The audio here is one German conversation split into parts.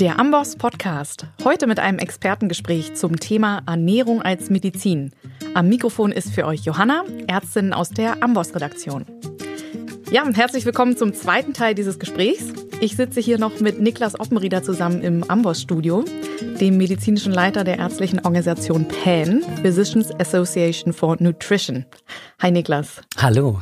Der Amboss Podcast. Heute mit einem Expertengespräch zum Thema Ernährung als Medizin. Am Mikrofon ist für euch Johanna, Ärztin aus der Amboss Redaktion. Ja, herzlich willkommen zum zweiten Teil dieses Gesprächs. Ich sitze hier noch mit Niklas Oppenrieder zusammen im Amboss Studio, dem medizinischen Leiter der ärztlichen Organisation PAN, Physicians Association for Nutrition. Hi Niklas. Hallo.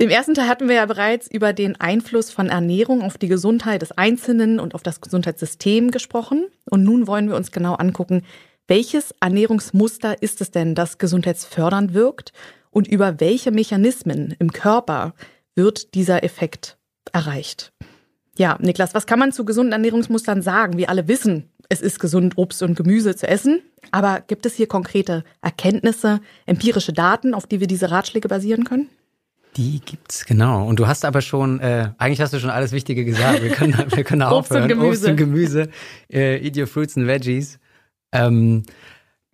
Im ersten Teil hatten wir ja bereits über den Einfluss von Ernährung auf die Gesundheit des Einzelnen und auf das Gesundheitssystem gesprochen. Und nun wollen wir uns genau angucken, welches Ernährungsmuster ist es denn, das gesundheitsfördernd wirkt und über welche Mechanismen im Körper wird dieser Effekt erreicht. Ja, Niklas, was kann man zu gesunden Ernährungsmustern sagen? Wir alle wissen, es ist gesund, Obst und Gemüse zu essen. Aber gibt es hier konkrete Erkenntnisse, empirische Daten, auf die wir diese Ratschläge basieren können? Die gibt's, genau. Und du hast aber schon, äh, eigentlich hast du schon alles Wichtige gesagt. Wir können, wir können aufhören. Obst und Gemüse. Obst und Gemüse. Äh, eat your fruits and veggies. Ähm,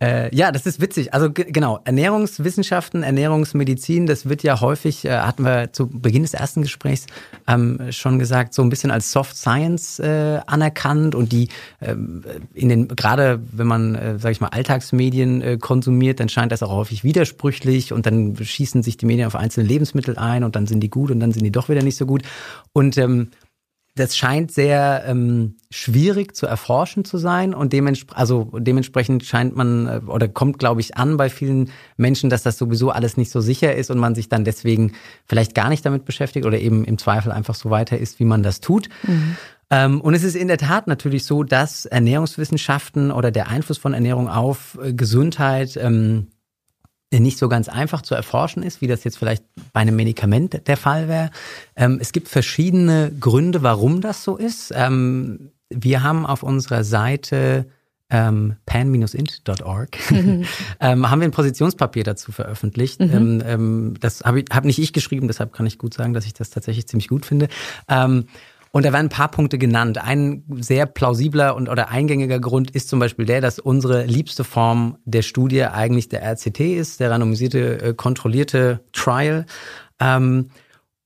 äh, ja, das ist witzig. Also genau, Ernährungswissenschaften, Ernährungsmedizin, das wird ja häufig, äh, hatten wir zu Beginn des ersten Gesprächs ähm, schon gesagt, so ein bisschen als Soft Science äh, anerkannt und die ähm, in den, gerade wenn man, äh, sag ich mal, Alltagsmedien äh, konsumiert, dann scheint das auch häufig widersprüchlich und dann schießen sich die Medien auf einzelne Lebensmittel ein und dann sind die gut und dann sind die doch wieder nicht so gut. Und ähm, das scheint sehr ähm, schwierig zu erforschen zu sein und dementsprechend, also dementsprechend scheint man äh, oder kommt, glaube ich, an bei vielen Menschen, dass das sowieso alles nicht so sicher ist und man sich dann deswegen vielleicht gar nicht damit beschäftigt oder eben im Zweifel einfach so weiter ist, wie man das tut. Mhm. Ähm, und es ist in der Tat natürlich so, dass Ernährungswissenschaften oder der Einfluss von Ernährung auf äh, Gesundheit ähm, nicht so ganz einfach zu erforschen ist, wie das jetzt vielleicht bei einem Medikament der Fall wäre. Ähm, es gibt verschiedene Gründe, warum das so ist. Ähm, wir haben auf unserer Seite ähm, pan-int.org mhm. ähm, haben wir ein Positionspapier dazu veröffentlicht. Mhm. Ähm, ähm, das habe hab nicht ich geschrieben, deshalb kann ich gut sagen, dass ich das tatsächlich ziemlich gut finde. Ähm, und da werden ein paar Punkte genannt. Ein sehr plausibler und oder eingängiger Grund ist zum Beispiel der, dass unsere liebste Form der Studie eigentlich der RCT ist, der randomisierte, äh, kontrollierte Trial. Ähm,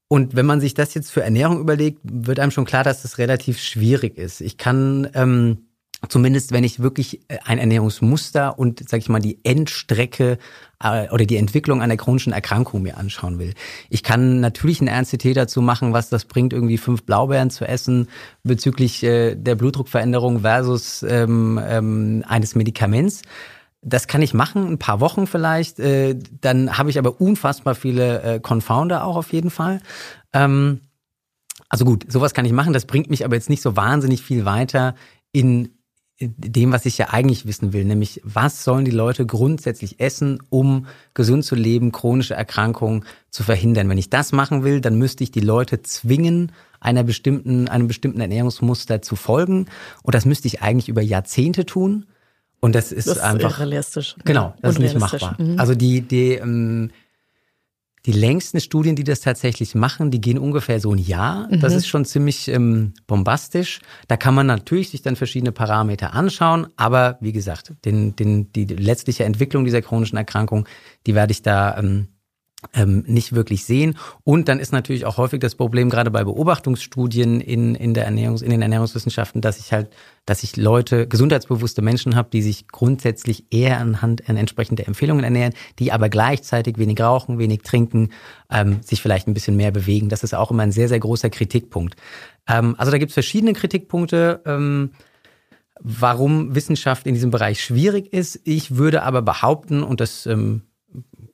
und wenn man sich das jetzt für Ernährung überlegt, wird einem schon klar, dass das relativ schwierig ist. Ich kann ähm, zumindest wenn ich wirklich äh, ein Ernährungsmuster und, sag ich mal, die Endstrecke äh, oder die Entwicklung einer chronischen Erkrankung mir anschauen will. Ich kann natürlich ein RNCT dazu machen, was das bringt, irgendwie fünf Blaubeeren zu essen bezüglich äh, der Blutdruckveränderung versus ähm, ähm, eines Medikaments. Das kann ich machen, ein paar Wochen vielleicht. Äh, dann habe ich aber unfassbar viele äh, Confounder auch auf jeden Fall. Ähm, also gut, sowas kann ich machen. Das bringt mich aber jetzt nicht so wahnsinnig viel weiter in dem, was ich ja eigentlich wissen will, nämlich was sollen die Leute grundsätzlich essen, um gesund zu leben, chronische Erkrankungen zu verhindern. Wenn ich das machen will, dann müsste ich die Leute zwingen, einer bestimmten, einem bestimmten Ernährungsmuster zu folgen. Und das müsste ich eigentlich über Jahrzehnte tun. Und das ist, das ist einfach realistisch. Genau, das ist nicht machbar. Mhm. Also die, die ähm, die längsten Studien, die das tatsächlich machen, die gehen ungefähr so ein Jahr. Mhm. Das ist schon ziemlich ähm, bombastisch. Da kann man natürlich sich dann verschiedene Parameter anschauen, aber wie gesagt, den, den, die letztliche Entwicklung dieser chronischen Erkrankung, die werde ich da ähm, ähm, nicht wirklich sehen. Und dann ist natürlich auch häufig das Problem, gerade bei Beobachtungsstudien in, in, der Ernährungs-, in den Ernährungswissenschaften, dass ich halt, dass ich Leute, gesundheitsbewusste Menschen habe, die sich grundsätzlich eher anhand an entsprechender Empfehlungen ernähren, die aber gleichzeitig wenig rauchen, wenig trinken, ähm, sich vielleicht ein bisschen mehr bewegen. Das ist auch immer ein sehr, sehr großer Kritikpunkt. Ähm, also da gibt es verschiedene Kritikpunkte. Ähm, warum Wissenschaft in diesem Bereich schwierig ist. Ich würde aber behaupten, und das ähm,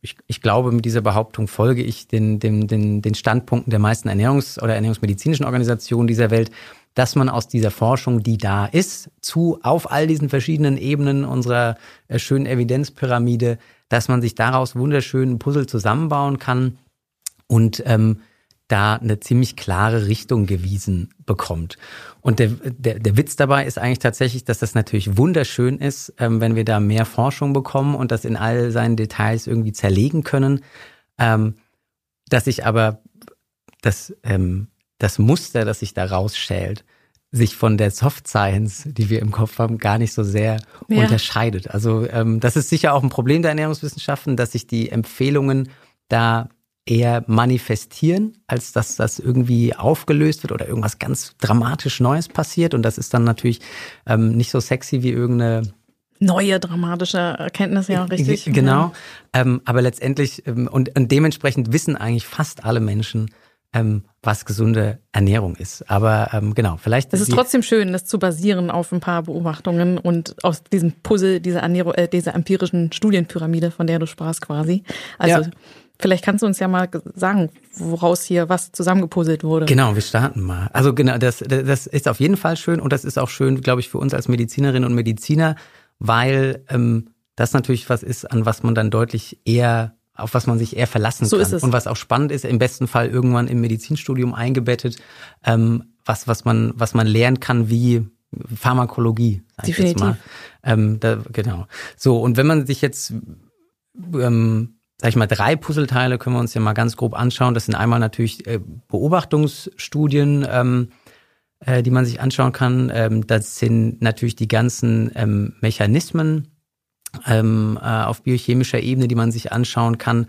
ich, ich glaube, mit dieser Behauptung folge ich den, den, den, den Standpunkten der meisten Ernährungs- oder ernährungsmedizinischen Organisationen dieser Welt, dass man aus dieser Forschung, die da ist, zu auf all diesen verschiedenen Ebenen unserer äh, schönen Evidenzpyramide, dass man sich daraus wunderschönen Puzzle zusammenbauen kann und ähm, da eine ziemlich klare Richtung gewiesen bekommt. Und der, der, der Witz dabei ist eigentlich tatsächlich, dass das natürlich wunderschön ist, ähm, wenn wir da mehr Forschung bekommen und das in all seinen Details irgendwie zerlegen können, ähm, dass sich aber das, ähm, das Muster, das sich da rausschält, sich von der Soft Science, die wir im Kopf haben, gar nicht so sehr ja. unterscheidet. Also ähm, das ist sicher auch ein Problem der Ernährungswissenschaften, dass sich die Empfehlungen da eher manifestieren, als dass das irgendwie aufgelöst wird oder irgendwas ganz dramatisch Neues passiert. Und das ist dann natürlich ähm, nicht so sexy wie irgendeine neue dramatische Erkenntnis, ja, richtig. Genau. Ähm, aber letztendlich, ähm, und, und dementsprechend wissen eigentlich fast alle Menschen, ähm, was gesunde Ernährung ist. Aber ähm, genau, vielleicht. Es ist trotzdem schön, das zu basieren auf ein paar Beobachtungen und aus diesem Puzzle, dieser Ernährung, äh, dieser empirischen Studienpyramide, von der du sprachst quasi. Also ja. Vielleicht kannst du uns ja mal sagen, woraus hier was zusammengepuzzelt wurde. Genau, wir starten mal. Also genau, das, das ist auf jeden Fall schön und das ist auch schön, glaube ich, für uns als Medizinerinnen und Mediziner, weil ähm, das natürlich was ist, an was man dann deutlich eher auf was man sich eher verlassen so kann. Ist es. Und was auch spannend ist, im besten Fall irgendwann im Medizinstudium eingebettet, ähm, was, was man, was man lernen kann, wie Pharmakologie, sag Definitiv. ich jetzt mal. Ähm, da, genau. So, und wenn man sich jetzt, ähm, sag ich mal, drei Puzzleteile können wir uns ja mal ganz grob anschauen. Das sind einmal natürlich äh, Beobachtungsstudien, ähm, äh, die man sich anschauen kann. Ähm, das sind natürlich die ganzen ähm, Mechanismen, ähm, äh, auf biochemischer Ebene, die man sich anschauen kann.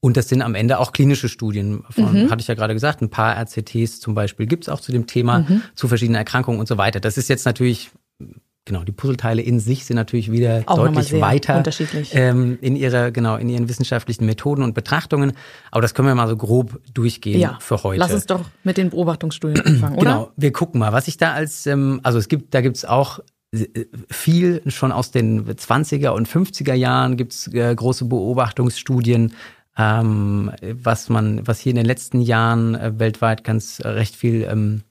Und das sind am Ende auch klinische Studien. Von, mhm. Hatte ich ja gerade gesagt, ein paar RCTs zum Beispiel gibt es auch zu dem Thema, mhm. zu verschiedenen Erkrankungen und so weiter. Das ist jetzt natürlich genau, die Puzzleteile in sich sind natürlich wieder Auch deutlich weiter ähm, in ihrer, genau, in ihren wissenschaftlichen Methoden und Betrachtungen. Aber das können wir mal so grob durchgehen ja. für heute. Lass uns doch mit den Beobachtungsstudien anfangen, oder? Genau, wir gucken mal, was ich da als, ähm, also es gibt, da gibt's auch viel schon aus den 20er und 50er Jahren gibt's äh, große Beobachtungsstudien, ähm, was man, was hier in den letzten Jahren äh, weltweit ganz äh, recht viel ähm,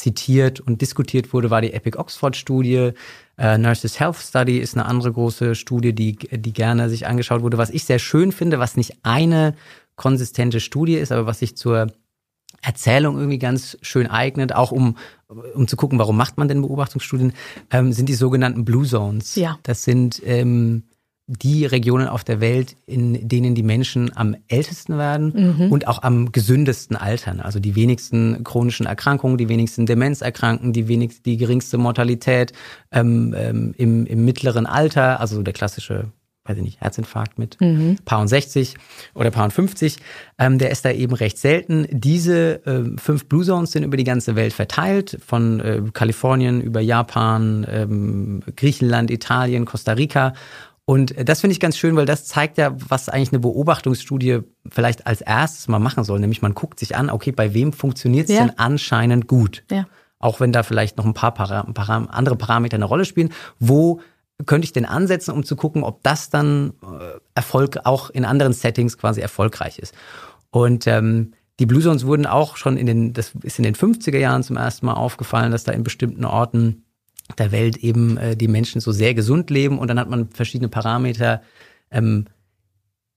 zitiert und diskutiert wurde, war die Epic Oxford Studie. Äh, Nurses Health Study ist eine andere große Studie, die, die gerne sich angeschaut wurde. Was ich sehr schön finde, was nicht eine konsistente Studie ist, aber was sich zur Erzählung irgendwie ganz schön eignet, auch um, um zu gucken, warum macht man denn Beobachtungsstudien, ähm, sind die sogenannten Blue Zones. Ja. Das sind ähm, die Regionen auf der Welt, in denen die Menschen am ältesten werden mhm. und auch am gesündesten altern. Also die wenigsten chronischen Erkrankungen, die wenigsten Demenzerkranken, die wenigst, die geringste Mortalität ähm, ähm, im, im mittleren Alter, also der klassische weiß ich nicht, Herzinfarkt mit mhm. Paar und 60 oder Paar und 50. Ähm, der ist da eben recht selten. Diese äh, fünf Blue Zones sind über die ganze Welt verteilt, von äh, Kalifornien über Japan, ähm, Griechenland, Italien, Costa Rica. Und das finde ich ganz schön, weil das zeigt ja, was eigentlich eine Beobachtungsstudie vielleicht als erstes mal machen soll. Nämlich man guckt sich an, okay, bei wem funktioniert es ja. denn anscheinend gut? Ja. Auch wenn da vielleicht noch ein paar Para Para andere Parameter eine Rolle spielen. Wo könnte ich denn ansetzen, um zu gucken, ob das dann äh, Erfolg auch in anderen Settings quasi erfolgreich ist. Und ähm, die Blue Zones wurden auch schon in den, das ist in den 50er Jahren zum ersten Mal aufgefallen, dass da in bestimmten Orten der Welt eben äh, die Menschen so sehr gesund leben und dann hat man verschiedene Parameter ähm,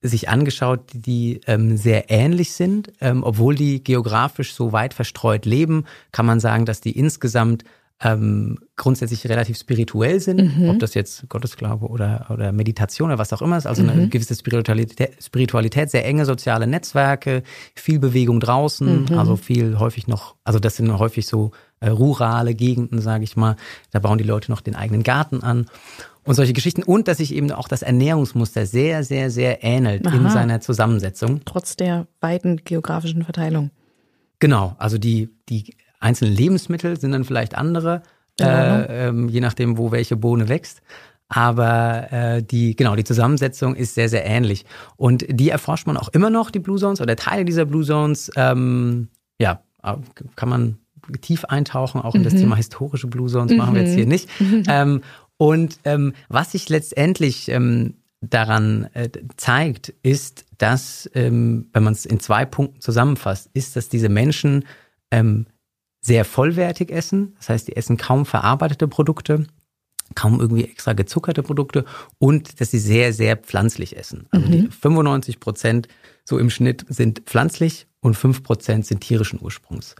sich angeschaut, die ähm, sehr ähnlich sind. Ähm, obwohl die geografisch so weit verstreut leben, kann man sagen, dass die insgesamt ähm, grundsätzlich relativ spirituell sind, mhm. ob das jetzt Gottesglaube oder, oder Meditation oder was auch immer ist, also mhm. eine gewisse Spiritualität, Spiritualität, sehr enge soziale Netzwerke, viel Bewegung draußen, mhm. also viel häufig noch, also das sind häufig so äh, rurale Gegenden, sage ich mal, da bauen die Leute noch den eigenen Garten an und solche Geschichten und dass sich eben auch das Ernährungsmuster sehr, sehr, sehr ähnelt Aha. in seiner Zusammensetzung. Trotz der weiten geografischen Verteilung. Genau, also die, die einzelnen Lebensmittel sind dann vielleicht andere, äh, ähm, je nachdem, wo welche Bohne wächst. Aber äh, die, genau, die Zusammensetzung ist sehr, sehr ähnlich. Und die erforscht man auch immer noch, die Blue Zones oder Teile dieser Blue Zones. Ähm, ja, kann man tief eintauchen, auch in mhm. das Thema historische Blue Zones, mhm. machen wir jetzt hier nicht. Mhm. Ähm, und ähm, was sich letztendlich ähm, daran äh, zeigt, ist, dass, ähm, wenn man es in zwei Punkten zusammenfasst, ist, dass diese Menschen ähm, sehr vollwertig essen. Das heißt, die essen kaum verarbeitete Produkte, kaum irgendwie extra gezuckerte Produkte und dass sie sehr, sehr pflanzlich essen. Also mhm. 95 Prozent so im Schnitt sind pflanzlich und 5 Prozent sind tierischen Ursprungs.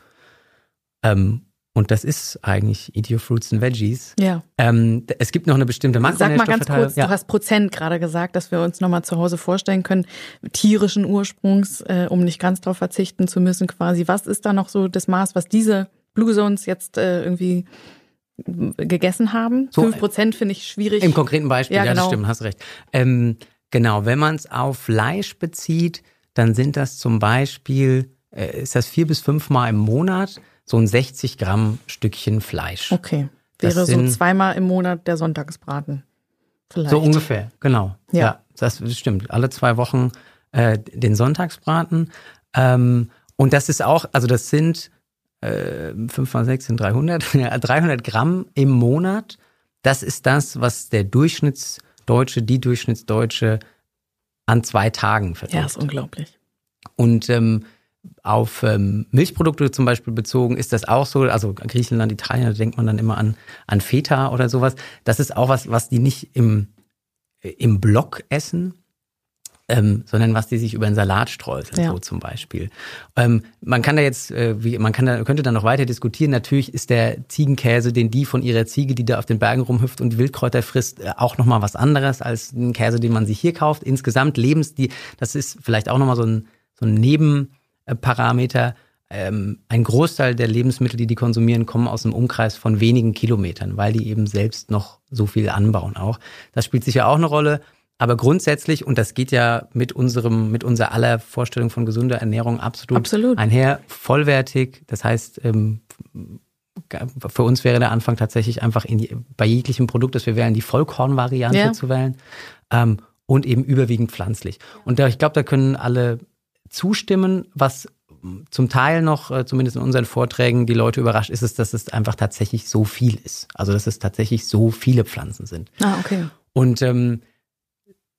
Ähm, und das ist eigentlich Eat Your Fruits and Veggies. Ja. Ähm, es gibt noch eine bestimmte Sag mal ganz kurz, ja. du hast Prozent gerade gesagt, dass wir uns nochmal zu Hause vorstellen können, tierischen Ursprungs, äh, um nicht ganz drauf verzichten zu müssen quasi. Was ist da noch so das Maß, was diese Blue Zones jetzt äh, irgendwie gegessen haben? Fünf so, Prozent finde ich schwierig. Im konkreten Beispiel, ja, ja genau. das stimmt, hast recht. Ähm, genau, wenn man es auf Fleisch bezieht, dann sind das zum Beispiel, äh, ist das vier bis fünf Mal im Monat so ein 60 Gramm Stückchen Fleisch. Okay. Wäre Das so sind- zweimal im Monat der Sonntagsbraten. Vielleicht. So ungefähr, genau. Ja. Ja, das stimmt. Alle zwei Wochen äh, den Sonntagsbraten. Ähm, und das ist auch, also das sind äh, 5 mal 6 sind 300, ja, 300 Gramm im Monat. Das ist das, was der Durchschnittsdeutsche, die Durchschnittsdeutsche an zwei Tagen verträgt. Ja, ist unglaublich. Und ähm, auf ähm, Milchprodukte zum Beispiel bezogen ist das auch so. Also Griechenland, Italien, da denkt man dann immer an, an Feta oder sowas. Das ist auch was, was die nicht im, im Block essen, ähm, sondern was die sich über einen Salat streuseln, Ja. so zum Beispiel. Ähm, man kann da jetzt, äh, wie, man kann da, könnte da noch weiter diskutieren. Natürlich ist der Ziegenkäse, den die von ihrer Ziege, die da auf den Bergen rumhüpft und Wildkräuter frisst, äh, auch nochmal was anderes als ein Käse, den man sich hier kauft. Insgesamt Lebens, die, das ist vielleicht auch nochmal so ein, so ein Nebenparameter. Ähm, ein Großteil der Lebensmittel, die die konsumieren, kommen aus einem Umkreis von wenigen Kilometern, weil die eben selbst noch so viel anbauen auch. Das spielt sicher auch eine Rolle. Aber grundsätzlich, und das geht ja mit unserem, mit unserer aller Vorstellung von gesunder Ernährung absolut, Absolut. einher, vollwertig. Das heißt, ähm, für uns wäre der Anfang tatsächlich einfach in die, bei jeglichem Produkt, das wir wählen, die Vollkornvariante Ja. zu wählen. Ähm, und eben überwiegend pflanzlich. Und da, ich glaube, da können alle zustimmen. Was zum Teil noch, äh, zumindest in unseren Vorträgen, die Leute überrascht, ist es, dass es einfach tatsächlich so viel ist. Also, dass es tatsächlich so viele Pflanzen sind. Ah, okay. Und ähm,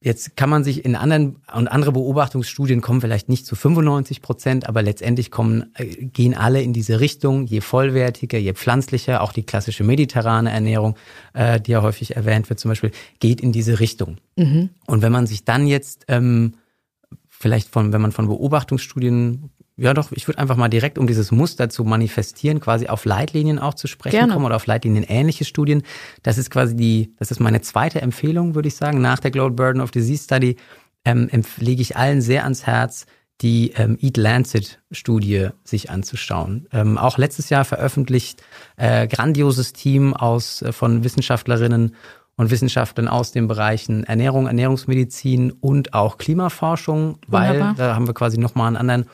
jetzt kann man sich in anderen und andere Beobachtungsstudien kommen vielleicht nicht zu 95 Prozent, aber letztendlich kommen äh, gehen alle in diese Richtung. Je vollwertiger, je pflanzlicher, auch die klassische mediterrane Ernährung, äh, die ja häufig erwähnt wird, zum Beispiel, geht in diese Richtung. Mhm. Und wenn man sich dann jetzt ähm, vielleicht von, wenn man von Beobachtungsstudien, ja doch, ich würde einfach mal direkt, um dieses Muster zu manifestieren, quasi auf Leitlinien auch zu sprechen Gerne. kommen oder auf Leitlinien ähnliche Studien. Das ist quasi die, das ist meine zweite Empfehlung, würde ich sagen, nach der Global Burden of Disease Study ähm, lege ich allen sehr ans Herz, die ähm, Eat Lancet Studie sich anzuschauen. Ähm, auch letztes Jahr veröffentlicht, äh, grandioses Team aus äh, von Wissenschaftlerinnen und Wissenschaftlern aus den Bereichen Ernährung, Ernährungsmedizin und auch Klimaforschung, weil Wunderbar. da haben wir quasi nochmal einen anderen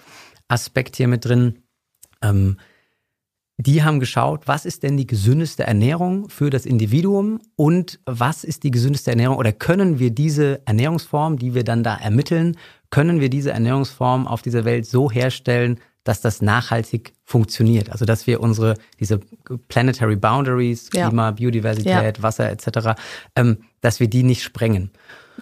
Aspekt hier mit drin. Ähm, die haben geschaut, was ist denn die gesündeste Ernährung für das Individuum und was ist die gesündeste Ernährung oder können wir diese Ernährungsform, die wir dann da ermitteln, können wir diese Ernährungsform auf dieser Welt so herstellen, dass das nachhaltig funktioniert. Also dass wir unsere, diese planetary boundaries, Ja. Klima, Biodiversität, Wasser etc., ähm, dass wir die nicht sprengen.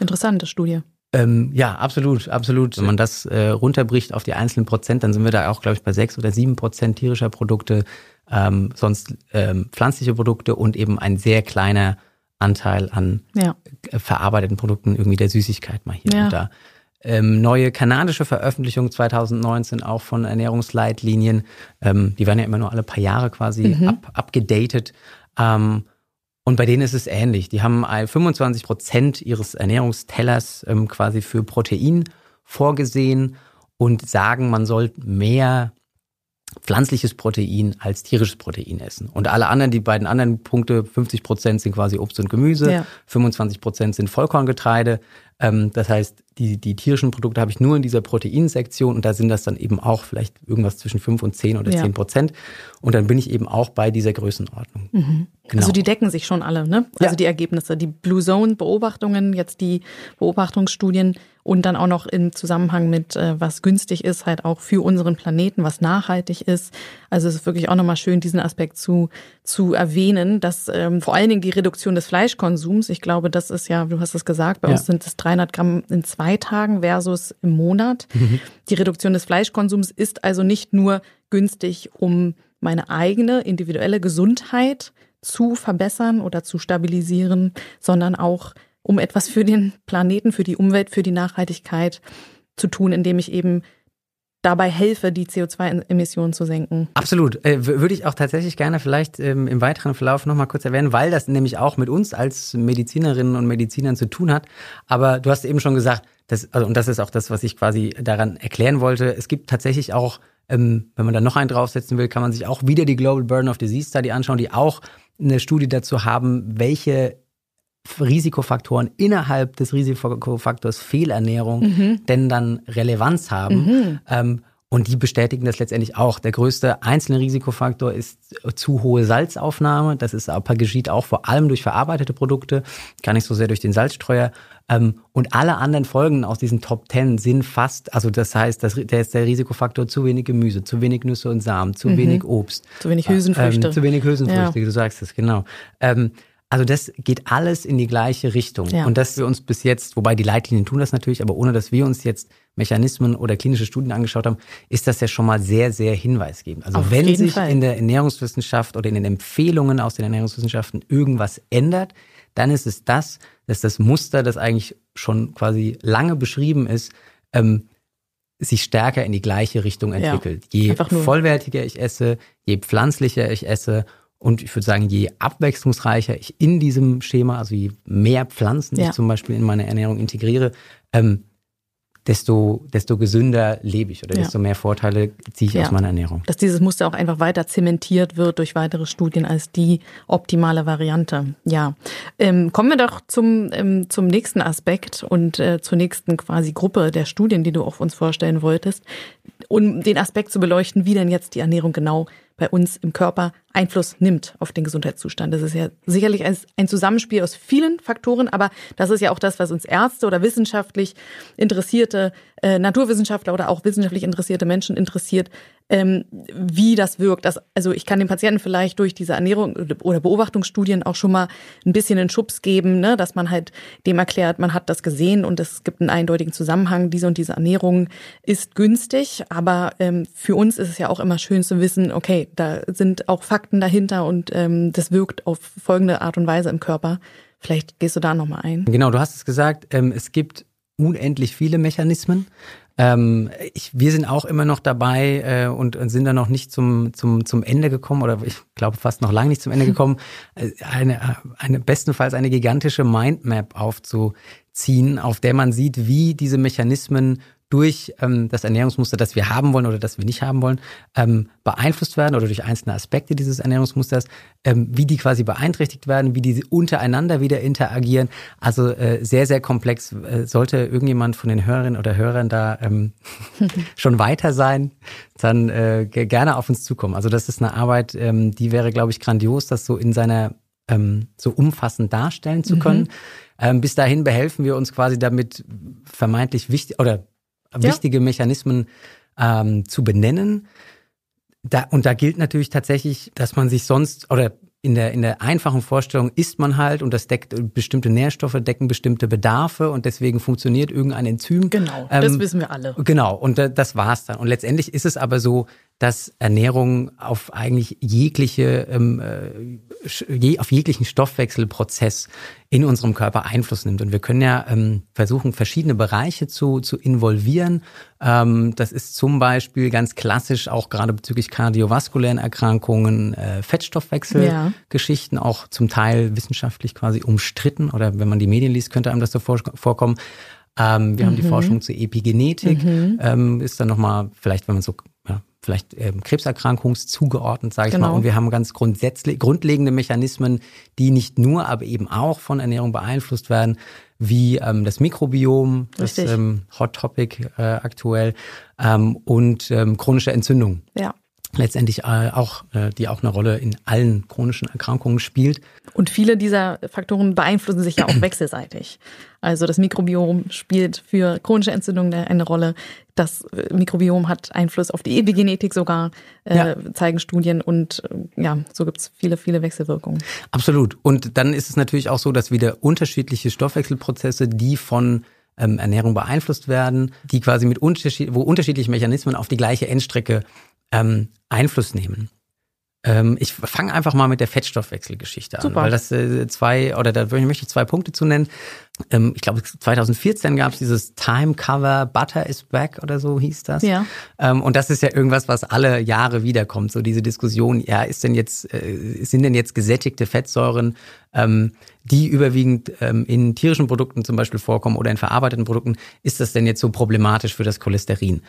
Interessante Studie. Ähm, ja, absolut, absolut. Wenn man das äh, runterbricht auf die einzelnen Prozent, dann sind wir da auch, glaube ich, bei sechs oder sieben Prozent tierischer Produkte, ähm, sonst ähm, pflanzliche Produkte und eben ein sehr kleiner Anteil an Ja. äh, verarbeiteten Produkten, irgendwie der Süßigkeit mal hier Ja. und da. Ähm, neue kanadische Veröffentlichung 2019 auch von Ernährungsleitlinien. Ähm, die werden ja immer nur alle paar Jahre quasi Mhm. up. Ähm, und bei denen ist es ähnlich. Die haben ein 25 Prozent ihres Ernährungstellers ähm, quasi für Protein vorgesehen und sagen, man soll mehr pflanzliches Protein als tierisches Protein essen. Und alle anderen, die beiden anderen Punkte, 50 Prozent sind quasi Obst und Gemüse, Ja. 25 Prozent sind Vollkorngetreide. Ähm, das heißt, die, die tierischen Produkte habe ich nur in dieser Proteinsektion und da sind das dann eben auch vielleicht irgendwas zwischen 5 und 10 oder Ja. 10 Prozent. Und dann bin ich eben auch bei dieser Größenordnung. Genau. Also die decken sich schon alle, ne? Also Ja. die Ergebnisse, die Blue Zone Beobachtungen, jetzt die Beobachtungsstudien und dann auch noch im Zusammenhang mit äh, was günstig ist, halt auch für unseren Planeten, was nachhaltig ist. Also es ist wirklich auch nochmal schön, diesen Aspekt zu zu erwähnen, dass ähm, vor allen Dingen die Reduktion des Fleischkonsums, ich glaube, das ist ja, du hast es gesagt, bei Ja. uns sind es 300 Gramm in zwei Tagen versus im Monat. Die Reduktion des Fleischkonsums ist also nicht nur günstig, um meine eigene individuelle Gesundheit zu verbessern oder zu stabilisieren, sondern auch um etwas für den Planeten, für die Umwelt, für die Nachhaltigkeit zu tun, indem ich eben dabei helfe, die CO2-Emissionen zu senken. Absolut. Äh, würde ich auch tatsächlich gerne vielleicht ähm, im weiteren Verlauf nochmal kurz erwähnen, weil das nämlich auch mit uns als Medizinerinnen und Medizinern zu tun hat. Aber du hast eben schon gesagt, das, also, und das ist auch das, was ich quasi daran erklären wollte. Es gibt tatsächlich auch, ähm, wenn man da noch einen draufsetzen will, kann man sich auch wieder die Global Burden of Disease Study anschauen, die auch eine Studie dazu haben, welche Risikofaktoren innerhalb des Risikofaktors Fehlernährung mhm. denn dann Relevanz haben. Mhm. Ähm, und die bestätigen das letztendlich auch. Der größte einzelne Risikofaktor ist zu hohe Salzaufnahme. Das ist aber geschieht auch vor allem durch verarbeitete Produkte, gar nicht so sehr durch den Salzstreuer. Ähm, und alle anderen Folgen aus diesen Top Ten sind fast, also das heißt, das, der ist der Risikofaktor zu wenig Gemüse, zu wenig Nüsse und Samen, zu mhm. wenig Obst. Zu wenig Hülsenfrüchte. Ähm, zu wenig Hülsenfrüchte, ja. du sagst es, genau. Ähm, also das geht alles in die gleiche Richtung. Ja. Und dass wir uns bis jetzt, wobei die Leitlinien tun das natürlich, aber ohne dass wir uns jetzt Mechanismen oder klinische Studien angeschaut haben, ist das ja schon mal sehr, sehr hinweisgebend. Also Auf wenn sich Fall. in der Ernährungswissenschaft oder in den Empfehlungen aus den Ernährungswissenschaften irgendwas ändert, dann ist es das, dass das Muster, das eigentlich schon quasi lange beschrieben ist, ähm, sich stärker in die gleiche Richtung entwickelt. Ja, je vollwertiger ich esse, je pflanzlicher ich esse und ich würde sagen, je abwechslungsreicher ich in diesem Schema, also je mehr Pflanzen ja. ich zum Beispiel in meine Ernährung integriere, ähm, desto, desto gesünder lebe ich oder ja. desto mehr Vorteile ziehe ich ja. aus meiner Ernährung. Dass dieses Muster auch einfach weiter zementiert wird durch weitere Studien als die optimale Variante. Ja. Ähm, kommen wir doch zum, ähm, zum nächsten Aspekt und äh, zur nächsten quasi Gruppe der Studien, die du auf uns vorstellen wolltest, um den Aspekt zu beleuchten, wie denn jetzt die Ernährung genau bei uns im Körper Einfluss nimmt auf den Gesundheitszustand. Das ist ja sicherlich ein, Zusammenspiel aus vielen Faktoren, aber das ist ja auch das, was uns Ärzte oder wissenschaftlich interessierte äh, Naturwissenschaftler oder auch wissenschaftlich interessierte Menschen interessiert, ähm, wie das wirkt. Das, also ich kann dem Patienten vielleicht durch diese Ernährung oder Beobachtungsstudien auch schon mal ein bisschen einen Schubs geben, ne, dass man halt dem erklärt, man hat das gesehen und es gibt einen eindeutigen Zusammenhang. Diese und diese Ernährung ist günstig, aber ähm, für uns ist es ja auch immer schön zu wissen, okay, da sind auch Fakten dahinter und ähm, das wirkt auf folgende Art und Weise im Körper. Vielleicht gehst du da nochmal ein. Genau, du hast es gesagt, ähm, es gibt unendlich viele Mechanismen. Ähm, ich, wir sind auch immer noch dabei äh, und, und sind da noch nicht zum, zum, zum Ende gekommen oder ich glaube fast noch lange nicht zum Ende gekommen, äh, eine, eine bestenfalls eine gigantische Mindmap aufzuziehen, auf der man sieht, wie diese Mechanismen durch ähm, das Ernährungsmuster, das wir haben wollen oder das wir nicht haben wollen, ähm, beeinflusst werden oder durch einzelne Aspekte dieses Ernährungsmusters, ähm, wie die quasi beeinträchtigt werden, wie die untereinander wieder interagieren. Also äh, sehr, sehr komplex. Äh, sollte irgendjemand von den Hörerinnen oder Hörern da ähm, schon weiter sein, dann äh, gerne auf uns zukommen. Also das ist eine Arbeit, ähm, die wäre, glaube ich, grandios, das so in seiner ähm, so umfassend darstellen zu können. Mhm. Ähm, bis dahin behelfen wir uns quasi damit vermeintlich wichtig oder wichtige Mechanismen ähm, zu benennen. Da, und da gilt natürlich tatsächlich, dass man sich sonst oder in der, in der einfachen Vorstellung isst man halt und das deckt bestimmte Nährstoffe, decken bestimmte Bedarfe und deswegen funktioniert irgendein Enzym. Genau, ähm, das wissen wir alle. Genau, und das war's dann. Und letztendlich ist es aber so, dass Ernährung auf eigentlich jegliche, ähm, äh, je, auf jeglichen Stoffwechselprozess in unserem Körper Einfluss nimmt. Und wir können ja ähm, versuchen, verschiedene Bereiche zu, zu involvieren. Ähm, das ist zum Beispiel ganz klassisch auch gerade bezüglich kardiovaskulären Erkrankungen, äh, Fettstoffwechselgeschichten, ja. auch zum Teil wissenschaftlich quasi umstritten oder wenn man die Medien liest, könnte einem das so vorkommen. Ähm, wir mhm. haben die mhm. Forschung zur Epigenetik, mhm. ähm, ist dann nochmal, vielleicht wenn man so vielleicht ähm, Krebserkrankungszugeordnet, sage ich genau. mal. Und wir haben ganz grundsätzlich grundlegende Mechanismen, die nicht nur, aber eben auch von Ernährung beeinflusst werden, wie ähm, das Mikrobiom, Richtig. das ähm, Hot Topic äh, aktuell, ähm, und ähm, chronische Entzündung. Ja letztendlich äh, auch, äh, die auch eine Rolle in allen chronischen Erkrankungen spielt. Und viele dieser Faktoren beeinflussen sich ja auch wechselseitig. Also das Mikrobiom spielt für chronische Entzündungen eine Rolle. Das äh, Mikrobiom hat Einfluss auf die Epigenetik sogar, äh, ja. zeigen Studien. Und äh, ja, so gibt es viele, viele Wechselwirkungen. Absolut. Und dann ist es natürlich auch so, dass wieder unterschiedliche Stoffwechselprozesse, die von ähm, Ernährung beeinflusst werden, die quasi mit unterschied wo unterschiedliche Mechanismen auf die gleiche Endstrecke ähm, Einfluss nehmen. Ähm, ich fange einfach mal mit der Fettstoffwechselgeschichte an, Super. weil das äh, zwei oder da möchte ich zwei Punkte zu nennen. Ähm, ich glaube 2014 gab es dieses Time Cover Butter is Back oder so hieß das. Ja. Ähm, und das ist ja irgendwas, was alle Jahre wiederkommt. So diese Diskussion, ja, ist denn jetzt äh, sind denn jetzt gesättigte Fettsäuren ähm, die überwiegend ähm, in tierischen Produkten zum Beispiel vorkommen oder in verarbeiteten Produkten, ist das denn jetzt so problematisch für das Cholesterin?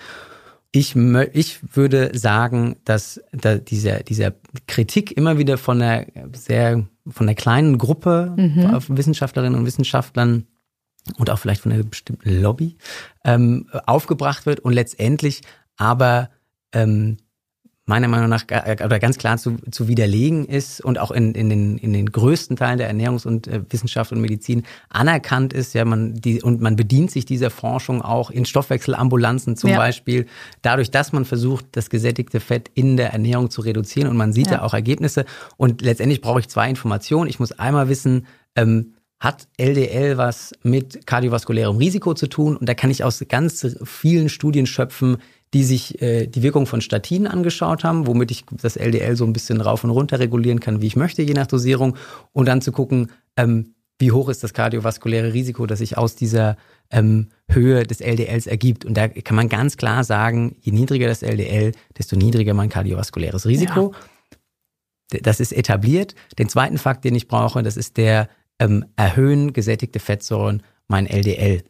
Ich, ich würde sagen, dass da dieser, dieser Kritik immer wieder von einer sehr von einer kleinen Gruppe mhm. Wissenschaftlerinnen und Wissenschaftlern und auch vielleicht von einer bestimmten Lobby ähm, aufgebracht wird und letztendlich aber ähm, meiner Meinung nach oder ganz klar zu, zu widerlegen ist und auch in, in, den, in den größten Teilen der Ernährungs- und äh, Wissenschaft und Medizin anerkannt ist. Ja, man die und man bedient sich dieser Forschung auch in Stoffwechselambulanzen zum ja. Beispiel, dadurch, dass man versucht, das gesättigte Fett in der Ernährung zu reduzieren und man sieht ja, ja auch Ergebnisse. Und letztendlich brauche ich zwei Informationen. Ich muss einmal wissen, ähm, hat LDL was mit kardiovaskulärem Risiko zu tun? Und da kann ich aus ganz vielen Studien schöpfen, die sich äh, die Wirkung von Statinen angeschaut haben, womit ich das LDL so ein bisschen rauf und runter regulieren kann, wie ich möchte, je nach Dosierung. Und dann zu gucken, ähm, wie hoch ist das kardiovaskuläre Risiko, das sich aus dieser ähm, Höhe des LDLs ergibt. Und da kann man ganz klar sagen, je niedriger das LDL, desto niedriger mein kardiovaskuläres Risiko. Ja. Das ist etabliert. Den zweiten Fakt, den ich brauche, das ist der ähm, erhöhen gesättigte Fettsäuren mein LDL.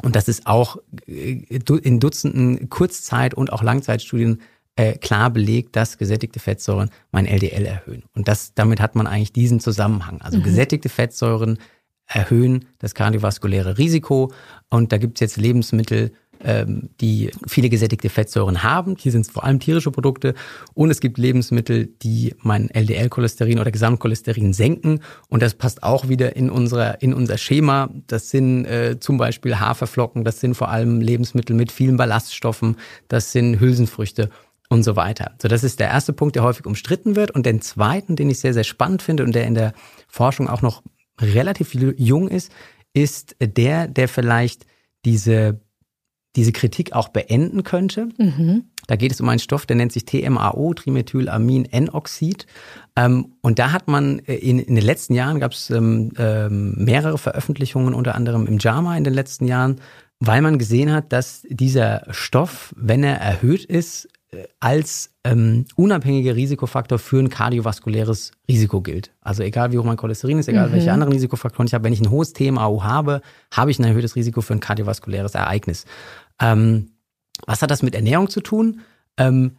Und das ist auch äh, in Dutzenden Kurzzeit- und auch Langzeitstudien äh, klar belegt, dass gesättigte Fettsäuren mein LDL erhöhen. Und das, damit hat man eigentlich diesen Zusammenhang. Also mhm. gesättigte Fettsäuren erhöhen das kardiovaskuläre Risiko. Und da gibt es jetzt Lebensmittel, ähm, die viele gesättigte Fettsäuren haben. Hier sind es vor allem tierische Produkte. Und es gibt Lebensmittel, die mein LDL-Cholesterin oder Gesamtcholesterin senken. Und das passt auch wieder in, unserer, in unser Schema. Das sind äh, zum Beispiel Haferflocken, das sind vor allem Lebensmittel mit vielen Ballaststoffen, das sind Hülsenfrüchte und so weiter. So, das ist der erste Punkt, der häufig umstritten wird. Und den zweiten, den ich sehr, sehr spannend finde und der in der Forschung auch noch relativ jung ist, ist der, der vielleicht diese diese Kritik auch beenden könnte. Mhm. Da geht es um einen Stoff, der nennt sich TMAO, Trimethylamin-N-Oxid. Ähm, und da hat man äh, in, in den letzten Jahren gab es ähm, ähm, mehrere Veröffentlichungen, unter anderem im JAMA in den letzten Jahren, weil man gesehen hat, dass dieser Stoff, wenn er erhöht ist, äh, als ähm, unabhängiger Risikofaktor für ein kardiovaskuläres Risiko gilt. Also egal wie hoch mein Cholesterin ist, egal mhm. welche anderen Risikofaktoren ich habe, wenn ich ein hohes TMAO habe, habe ich ein erhöhtes Risiko für ein kardiovaskuläres Ereignis. Ähm, was hat das mit Ernährung zu tun? Ähm,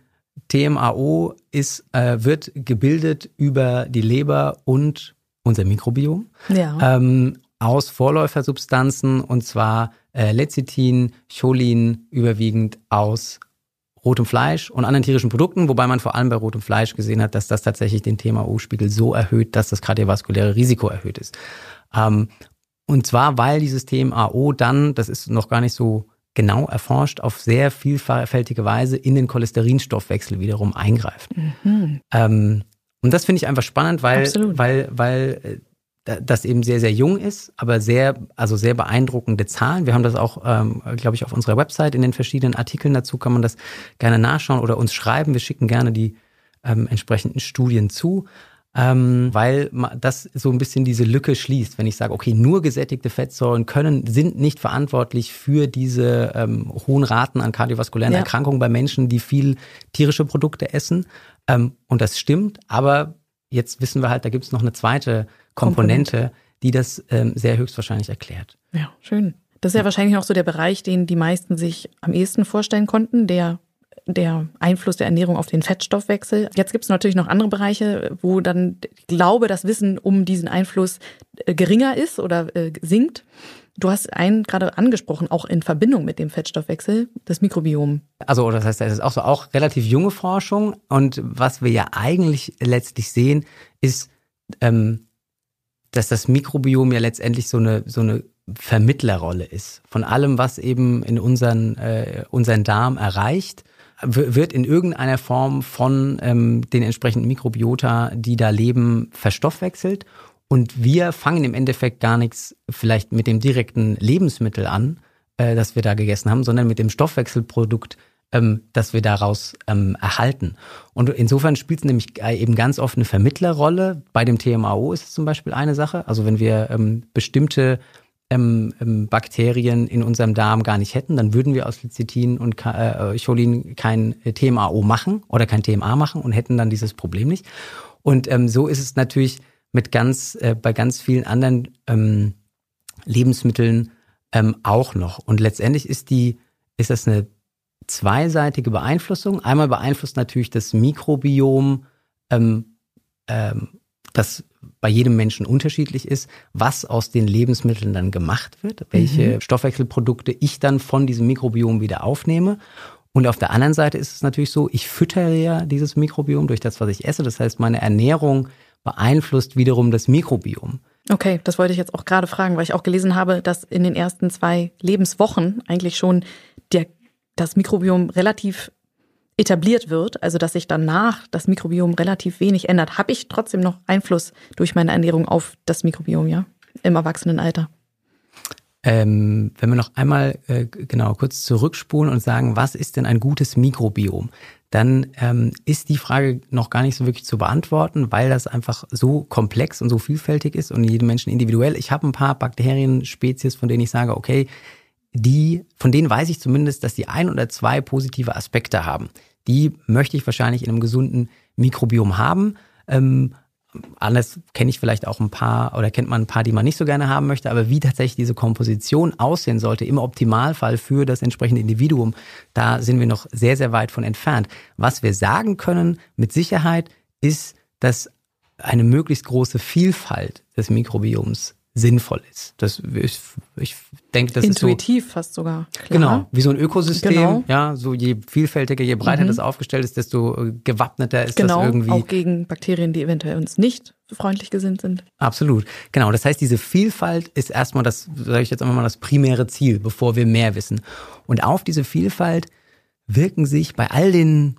TMAO ist, äh, wird gebildet über die Leber und unser Mikrobiom ja. ähm, aus Vorläufersubstanzen und zwar äh, Lecithin, Cholin überwiegend aus rotem Fleisch und anderen tierischen Produkten, wobei man vor allem bei rotem Fleisch gesehen hat, dass das tatsächlich den TMAO-Spiegel so erhöht, dass das kardiovaskuläre Risiko erhöht ist. Ähm, und zwar, weil dieses TMAO dann, das ist noch gar nicht so genau erforscht, auf sehr vielfältige Weise in den Cholesterinstoffwechsel wiederum eingreift. Mhm. Ähm, und das finde ich einfach spannend, weil, weil, weil äh, das eben sehr, sehr jung ist, aber sehr, also sehr beeindruckende Zahlen. Wir haben das auch, ähm, glaube ich, auf unserer Website in den verschiedenen Artikeln dazu kann man das gerne nachschauen oder uns schreiben. Wir schicken gerne die ähm, entsprechenden Studien zu ähm, weil das so ein bisschen diese Lücke schließt, wenn ich sage, okay, nur gesättigte Fettsäuren können, sind nicht verantwortlich für diese ähm, hohen Raten an kardiovaskulären ja. Erkrankungen bei Menschen, die viel tierische Produkte essen. Ähm, und das stimmt, aber jetzt wissen wir halt, da gibt es noch eine zweite Komponente, Komponente. die das ähm, sehr höchstwahrscheinlich erklärt. Ja, schön. Das ist ja wahrscheinlich noch so der Bereich, den die meisten sich am ehesten vorstellen konnten, der der Einfluss der Ernährung auf den Fettstoffwechsel. Jetzt gibt es natürlich noch andere Bereiche, wo dann ich glaube, das Wissen um diesen Einfluss äh, geringer ist oder äh, sinkt. Du hast einen gerade angesprochen, auch in Verbindung mit dem Fettstoffwechsel, das Mikrobiom. Also das heißt, es ist auch so auch relativ junge Forschung und was wir ja eigentlich letztlich sehen, ist, ähm, dass das Mikrobiom ja letztendlich so eine so eine Vermittlerrolle ist von allem, was eben in unseren äh, unseren Darm erreicht wird in irgendeiner Form von ähm, den entsprechenden Mikrobiota, die da leben, verstoffwechselt. Und wir fangen im Endeffekt gar nichts vielleicht mit dem direkten Lebensmittel an, äh, das wir da gegessen haben, sondern mit dem Stoffwechselprodukt, ähm, das wir daraus ähm, erhalten. Und insofern spielt es nämlich äh, eben ganz oft eine Vermittlerrolle. Bei dem TMAO ist es zum Beispiel eine Sache. Also wenn wir ähm, bestimmte ähm, ähm, Bakterien in unserem Darm gar nicht hätten, dann würden wir aus Lecithin und äh, Cholin kein TMAO machen oder kein TMA machen und hätten dann dieses Problem nicht. Und ähm, so ist es natürlich mit ganz, äh, bei ganz vielen anderen ähm, Lebensmitteln ähm, auch noch. Und letztendlich ist die, ist das eine zweiseitige Beeinflussung. Einmal beeinflusst natürlich das Mikrobiom ähm, ähm, das bei jedem Menschen unterschiedlich ist, was aus den Lebensmitteln dann gemacht wird, welche mhm. Stoffwechselprodukte ich dann von diesem Mikrobiom wieder aufnehme. Und auf der anderen Seite ist es natürlich so, ich füttere ja dieses Mikrobiom durch das, was ich esse. Das heißt, meine Ernährung beeinflusst wiederum das Mikrobiom. Okay, das wollte ich jetzt auch gerade fragen, weil ich auch gelesen habe, dass in den ersten zwei Lebenswochen eigentlich schon der, das Mikrobiom relativ etabliert wird, also dass sich danach das Mikrobiom relativ wenig ändert, habe ich trotzdem noch Einfluss durch meine Ernährung auf das Mikrobiom, ja, im Erwachsenenalter. Ähm, wenn wir noch einmal äh, genau kurz zurückspulen und sagen, was ist denn ein gutes Mikrobiom? Dann ähm, ist die Frage noch gar nicht so wirklich zu beantworten, weil das einfach so komplex und so vielfältig ist und jedem Menschen individuell. Ich habe ein paar Bakterienspezies, von denen ich sage, okay, die, von denen weiß ich zumindest, dass die ein oder zwei positive Aspekte haben. Die möchte ich wahrscheinlich in einem gesunden Mikrobiom haben. Ähm, anders kenne ich vielleicht auch ein paar oder kennt man ein paar, die man nicht so gerne haben möchte, aber wie tatsächlich diese Komposition aussehen sollte im Optimalfall für das entsprechende Individuum, da sind wir noch sehr, sehr weit von entfernt. Was wir sagen können mit Sicherheit ist, dass eine möglichst große Vielfalt des Mikrobioms sinnvoll ist. Das ich, ich denke, das intuitiv ist so, fast sogar. Klar. Genau, wie so ein Ökosystem. Genau. Ja, so je vielfältiger, je breiter mhm. das aufgestellt ist, desto äh, gewappneter ist genau, das irgendwie. Auch gegen Bakterien, die eventuell uns nicht freundlich gesinnt sind. Absolut. Genau. Das heißt, diese Vielfalt ist erstmal das, sage ich jetzt einmal mal, das primäre Ziel, bevor wir mehr wissen. Und auf diese Vielfalt wirken sich bei all den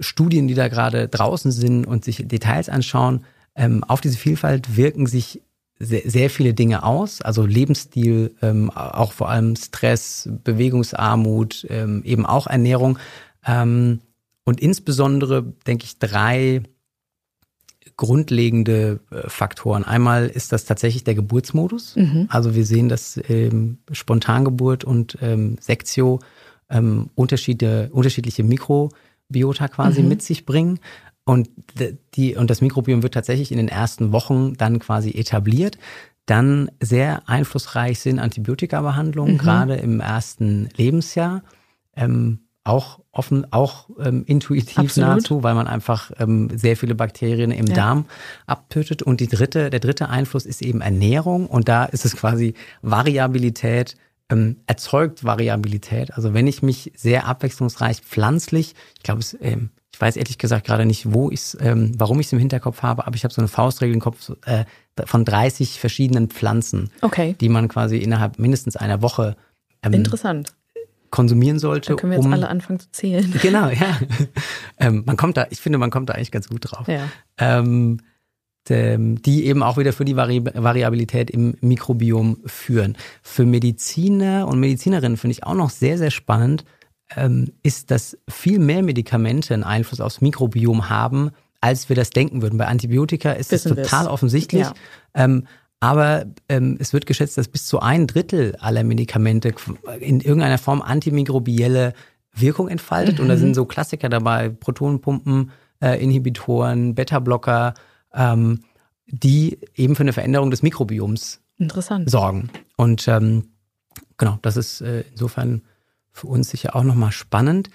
Studien, die da gerade draußen sind und sich Details anschauen, ähm, auf diese Vielfalt wirken sich sehr, sehr viele Dinge aus, also Lebensstil, ähm, auch vor allem Stress, Bewegungsarmut, ähm, eben auch Ernährung ähm, und insbesondere, denke ich, drei grundlegende äh, Faktoren. Einmal ist das tatsächlich der Geburtsmodus. Mhm. Also wir sehen, dass ähm, Spontangeburt und ähm, Sektio ähm, Unterschiede, unterschiedliche Mikrobiota quasi mhm. mit sich bringen. Und, die, und das Mikrobiom wird tatsächlich in den ersten Wochen dann quasi etabliert. Dann sehr einflussreich sind Antibiotikabehandlungen, mhm. gerade im ersten Lebensjahr. Ähm, auch offen, auch ähm, intuitiv Absolut. nahezu, weil man einfach ähm, sehr viele Bakterien im ja. Darm abtötet. Und die dritte, der dritte Einfluss ist eben Ernährung. Und da ist es quasi Variabilität, ähm, erzeugt Variabilität. Also wenn ich mich sehr abwechslungsreich pflanzlich, ich glaube, es ähm, ich weiß ehrlich gesagt gerade nicht, wo ich ähm, warum ich es im Hinterkopf habe, aber ich habe so eine Faustregel im Kopf äh, von 30 verschiedenen Pflanzen, okay. die man quasi innerhalb mindestens einer Woche ähm, Interessant. konsumieren sollte. Dann können wir jetzt um, alle anfangen zu zählen. Genau, ja. ähm, man kommt da, ich finde, man kommt da eigentlich ganz gut drauf. Ja. Ähm, die eben auch wieder für die Vari Variabilität im Mikrobiom führen. Für Mediziner und Medizinerinnen finde ich auch noch sehr, sehr spannend, ähm, ist, dass viel mehr Medikamente einen Einfluss aufs Mikrobiom haben, als wir das denken würden. Bei Antibiotika ist es total offensichtlich. Ja. Ähm, aber ähm, es wird geschätzt, dass bis zu ein Drittel aller Medikamente in irgendeiner Form antimikrobielle Wirkung entfaltet. Mhm. Und da mhm. sind so Klassiker dabei, Protonenpumpen, äh, Inhibitoren, Beta-Blocker, ähm, die eben für eine Veränderung des Mikrobioms sorgen. Und ähm, genau, das ist äh, insofern für uns sicher auch nochmal spannend.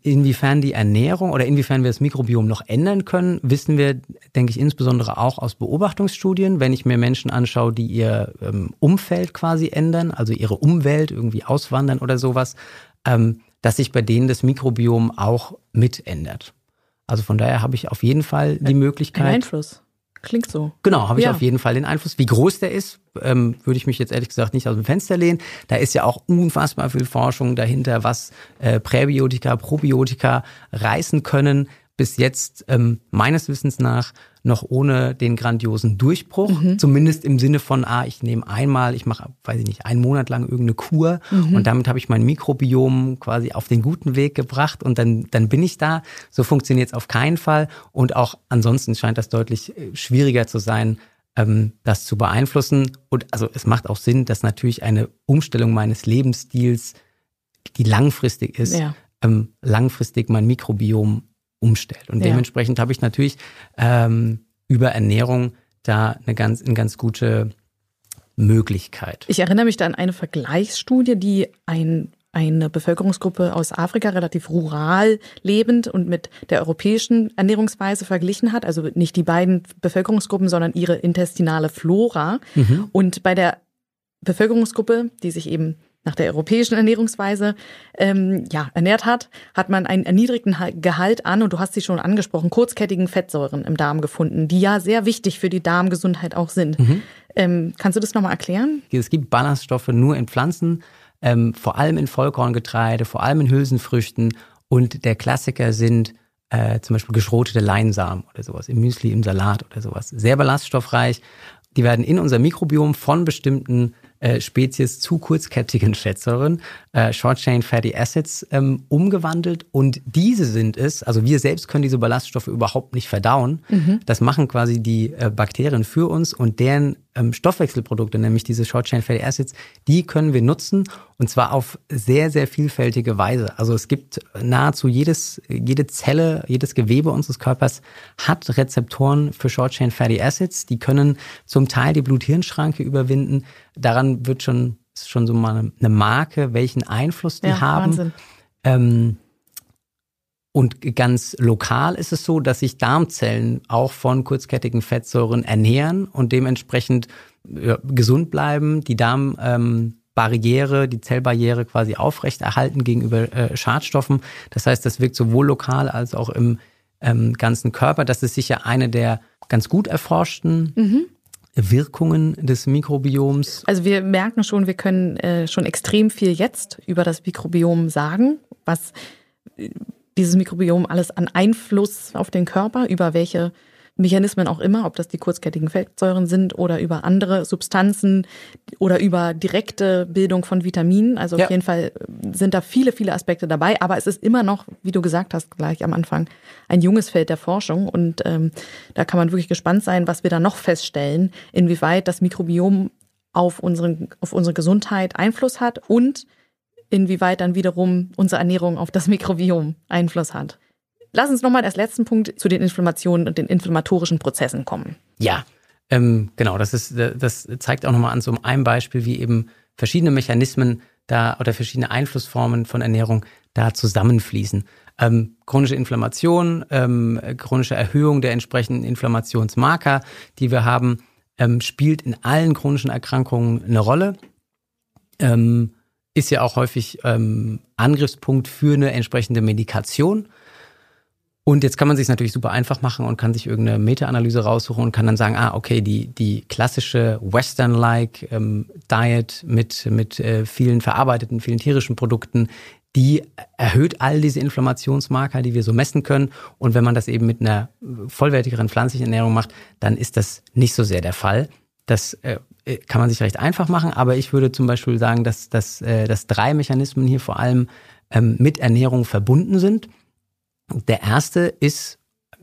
Inwiefern die Ernährung oder inwiefern wir das Mikrobiom noch ändern können, wissen wir, denke ich, insbesondere auch aus Beobachtungsstudien. Wenn ich mir Menschen anschaue, die ihr ähm, Umfeld quasi ändern, also ihre Umwelt irgendwie auswandern oder sowas, ähm, dass sich bei denen das Mikrobiom auch mit ändert. Also von daher habe ich auf jeden Fall die Möglichkeit. Ein Einfluss. Klingt so. Genau, habe ich ja. auf jeden Fall den Einfluss. Wie groß der ist, ähm, würde ich mich jetzt ehrlich gesagt nicht aus dem Fenster lehnen. Da ist ja auch unfassbar viel Forschung dahinter, was äh, Präbiotika, Probiotika reißen können. Bis jetzt ähm, meines Wissens nach noch ohne den grandiosen Durchbruch. Mhm. Zumindest im Sinne von, ah, ich nehme einmal, ich mache, weiß ich nicht, einen Monat lang irgendeine Kur mhm. und damit habe ich mein Mikrobiom quasi auf den guten Weg gebracht und dann, dann bin ich da. So funktioniert es auf keinen Fall. Und auch ansonsten scheint das deutlich äh, schwieriger zu sein, ähm, das zu beeinflussen. Und also es macht auch Sinn, dass natürlich eine Umstellung meines Lebensstils, die langfristig ist, ja. ähm, langfristig mein Mikrobiom umstellt. Und ja. dementsprechend habe ich natürlich ähm, über Ernährung da eine ganz, eine ganz gute Möglichkeit. Ich erinnere mich da an eine Vergleichsstudie, die ein eine Bevölkerungsgruppe aus Afrika, relativ rural lebend und mit der europäischen Ernährungsweise verglichen hat. Also nicht die beiden Bevölkerungsgruppen, sondern ihre intestinale Flora. Mhm. Und bei der Bevölkerungsgruppe, die sich eben nach der europäischen Ernährungsweise ähm, ja, ernährt hat, hat man einen erniedrigten Gehalt an, und du hast sie schon angesprochen, kurzkettigen Fettsäuren im Darm gefunden, die ja sehr wichtig für die Darmgesundheit auch sind. Mhm. Ähm, kannst du das nochmal erklären? Es gibt Ballaststoffe nur in Pflanzen, ähm, vor allem in Vollkorngetreide, vor allem in Hülsenfrüchten und der Klassiker sind äh, zum Beispiel geschrotete Leinsamen oder sowas, im Müsli, im Salat oder sowas. Sehr ballaststoffreich. Die werden in unser Mikrobiom von bestimmten äh, Spezies zu kurzkettigen Fettsäuren, äh, Short Chain Fatty Acids, ähm, umgewandelt. Und diese sind es, also wir selbst können diese Ballaststoffe überhaupt nicht verdauen. Mhm. Das machen quasi die äh, Bakterien für uns und deren ähm, Stoffwechselprodukte, nämlich diese Short Chain Fatty Acids, die können wir nutzen und zwar auf sehr, sehr vielfältige Weise. Also es gibt nahezu jedes, jede Zelle, jedes Gewebe unseres Körpers hat Rezeptoren für Short Chain Fatty Acids. Die können zum Teil die Blut-Hirn-Schranke überwinden. Daran wird schon, ist schon so mal eine Marke, welchen Einfluss die ja, haben. Wahnsinn. Ähm, und ganz lokal ist es so, dass sich Darmzellen auch von kurzkettigen Fettsäuren ernähren und dementsprechend ja, gesund bleiben, die Darmbarriere, ähm, die Zellbarriere quasi aufrechterhalten gegenüber äh, Schadstoffen. Das heißt, das wirkt sowohl lokal als auch im ähm, ganzen Körper. Das ist sicher eine der ganz gut erforschten mhm. Wirkungen des Mikrobioms. Also wir merken schon, wir können äh, schon extrem viel jetzt über das Mikrobiom sagen, was dieses Mikrobiom alles an Einfluss auf den Körper, über welche Mechanismen auch immer, ob das die kurzkettigen Fettsäuren sind oder über andere Substanzen oder über direkte Bildung von Vitaminen. Also ja. auf jeden Fall sind da viele, viele Aspekte dabei. Aber es ist immer noch, wie du gesagt hast, gleich am Anfang, ein junges Feld der Forschung. Und ähm, da kann man wirklich gespannt sein, was wir da noch feststellen, inwieweit das Mikrobiom auf, unseren, auf unsere Gesundheit Einfluss hat und inwieweit dann wiederum unsere Ernährung auf das Mikrobiom Einfluss hat. Lass uns nochmal als letzten Punkt zu den Inflammationen und den inflammatorischen Prozessen kommen. Ja, ähm, genau, das, ist, das zeigt auch nochmal an so einem Beispiel, wie eben verschiedene Mechanismen da oder verschiedene Einflussformen von Ernährung da zusammenfließen. Ähm, chronische Inflammation, ähm, chronische Erhöhung der entsprechenden Inflammationsmarker, die wir haben, ähm, spielt in allen chronischen Erkrankungen eine Rolle. Ähm, ist ja auch häufig ähm, Angriffspunkt für eine entsprechende Medikation. Und jetzt kann man sich natürlich super einfach machen und kann sich irgendeine Meta-Analyse raussuchen und kann dann sagen, ah, okay, die, die klassische Western-like ähm, Diet mit, mit äh, vielen verarbeiteten, vielen tierischen Produkten, die erhöht all diese Inflammationsmarker, die wir so messen können. Und wenn man das eben mit einer vollwertigeren pflanzlichen Ernährung macht, dann ist das nicht so sehr der Fall. Das äh, kann man sich recht einfach machen, aber ich würde zum Beispiel sagen, dass, dass, äh, dass drei Mechanismen hier vor allem ähm, mit Ernährung verbunden sind. Der erste ist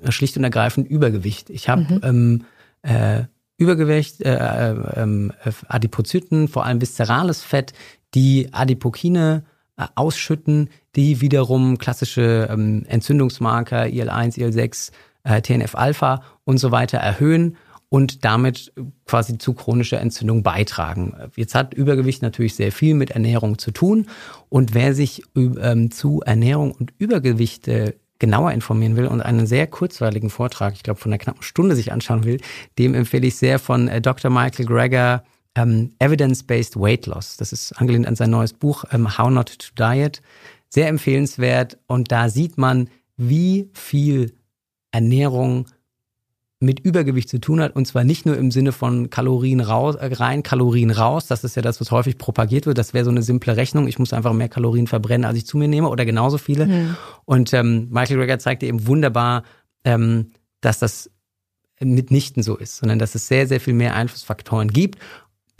schlicht und ergreifend Übergewicht. Ich habe mhm. ähm, äh, Übergewicht, äh, äh, äh, Adipozyten, vor allem viszerales Fett, die Adipokine äh, ausschütten, die wiederum klassische ähm, Entzündungsmarker IL-1, IL-6, äh, TNF-Alpha und so weiter erhöhen und damit quasi zu chronischer Entzündung beitragen. Jetzt hat Übergewicht natürlich sehr viel mit Ernährung zu tun und wer sich ähm, zu Ernährung und Übergewicht äh, genauer informieren will und einen sehr kurzweiligen Vortrag, ich glaube von einer knappen Stunde sich anschauen will, dem empfehle ich sehr von äh, Dr. Michael Greger ähm, Evidence-Based Weight Loss. Das ist angelehnt an sein neues Buch ähm, How Not to Diet. Sehr empfehlenswert und da sieht man, wie viel Ernährung mit Übergewicht zu tun hat und zwar nicht nur im Sinne von Kalorien raus, äh, rein, Kalorien raus. Das ist ja das, was häufig propagiert wird. Das wäre so eine simple Rechnung. Ich muss einfach mehr Kalorien verbrennen, als ich zu mir nehme oder genauso viele. Mhm. Und ähm, Michael Greger zeigte eben wunderbar, ähm, dass das mitnichten so ist, sondern dass es sehr, sehr viel mehr Einflussfaktoren gibt.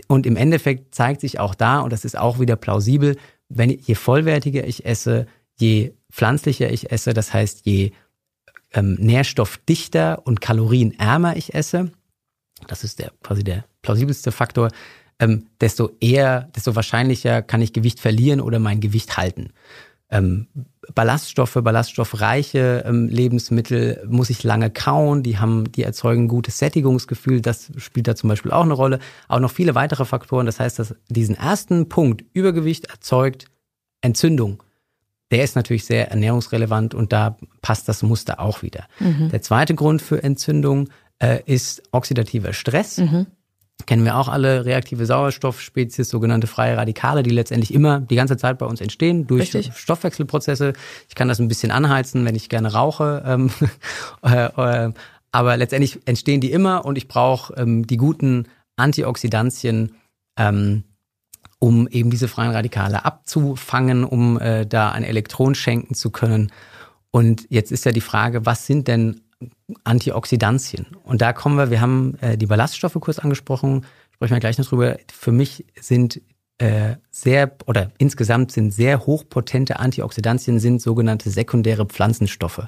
Und im Endeffekt zeigt sich auch da, und das ist auch wieder plausibel, wenn je vollwertiger ich esse, je pflanzlicher ich esse, das heißt, je ähm, nährstoffdichter und kalorienärmer ich esse, das ist der quasi der plausibelste Faktor, ähm, desto eher, desto wahrscheinlicher kann ich Gewicht verlieren oder mein Gewicht halten. Ähm, Ballaststoffe, ballaststoffreiche ähm, Lebensmittel muss ich lange kauen, die haben, die erzeugen gutes Sättigungsgefühl, das spielt da zum Beispiel auch eine Rolle. Auch noch viele weitere Faktoren. Das heißt, dass diesen ersten Punkt Übergewicht erzeugt Entzündung, der ist natürlich sehr ernährungsrelevant und da passt das Muster auch wieder. Mhm. Der zweite Grund für Entzündung äh, ist oxidativer Stress. Mhm. Kennen wir auch alle reaktive Sauerstoffspezies, sogenannte freie Radikale, die letztendlich immer die ganze Zeit bei uns entstehen durch Richtig. Stoffwechselprozesse. Ich kann das ein bisschen anheizen, wenn ich gerne rauche. Ähm, äh, äh, aber letztendlich entstehen die immer und ich brauche ähm, die guten Antioxidantien, ähm, um eben diese freien Radikale abzufangen, um äh, da ein Elektron schenken zu können. Und jetzt ist ja die Frage, was sind denn Antioxidantien? Und da kommen wir, wir haben äh, die Ballaststoffe kurz angesprochen, sprechen wir gleich noch drüber. Für mich sind äh, sehr oder insgesamt sind sehr hochpotente Antioxidantien sind sogenannte sekundäre Pflanzenstoffe.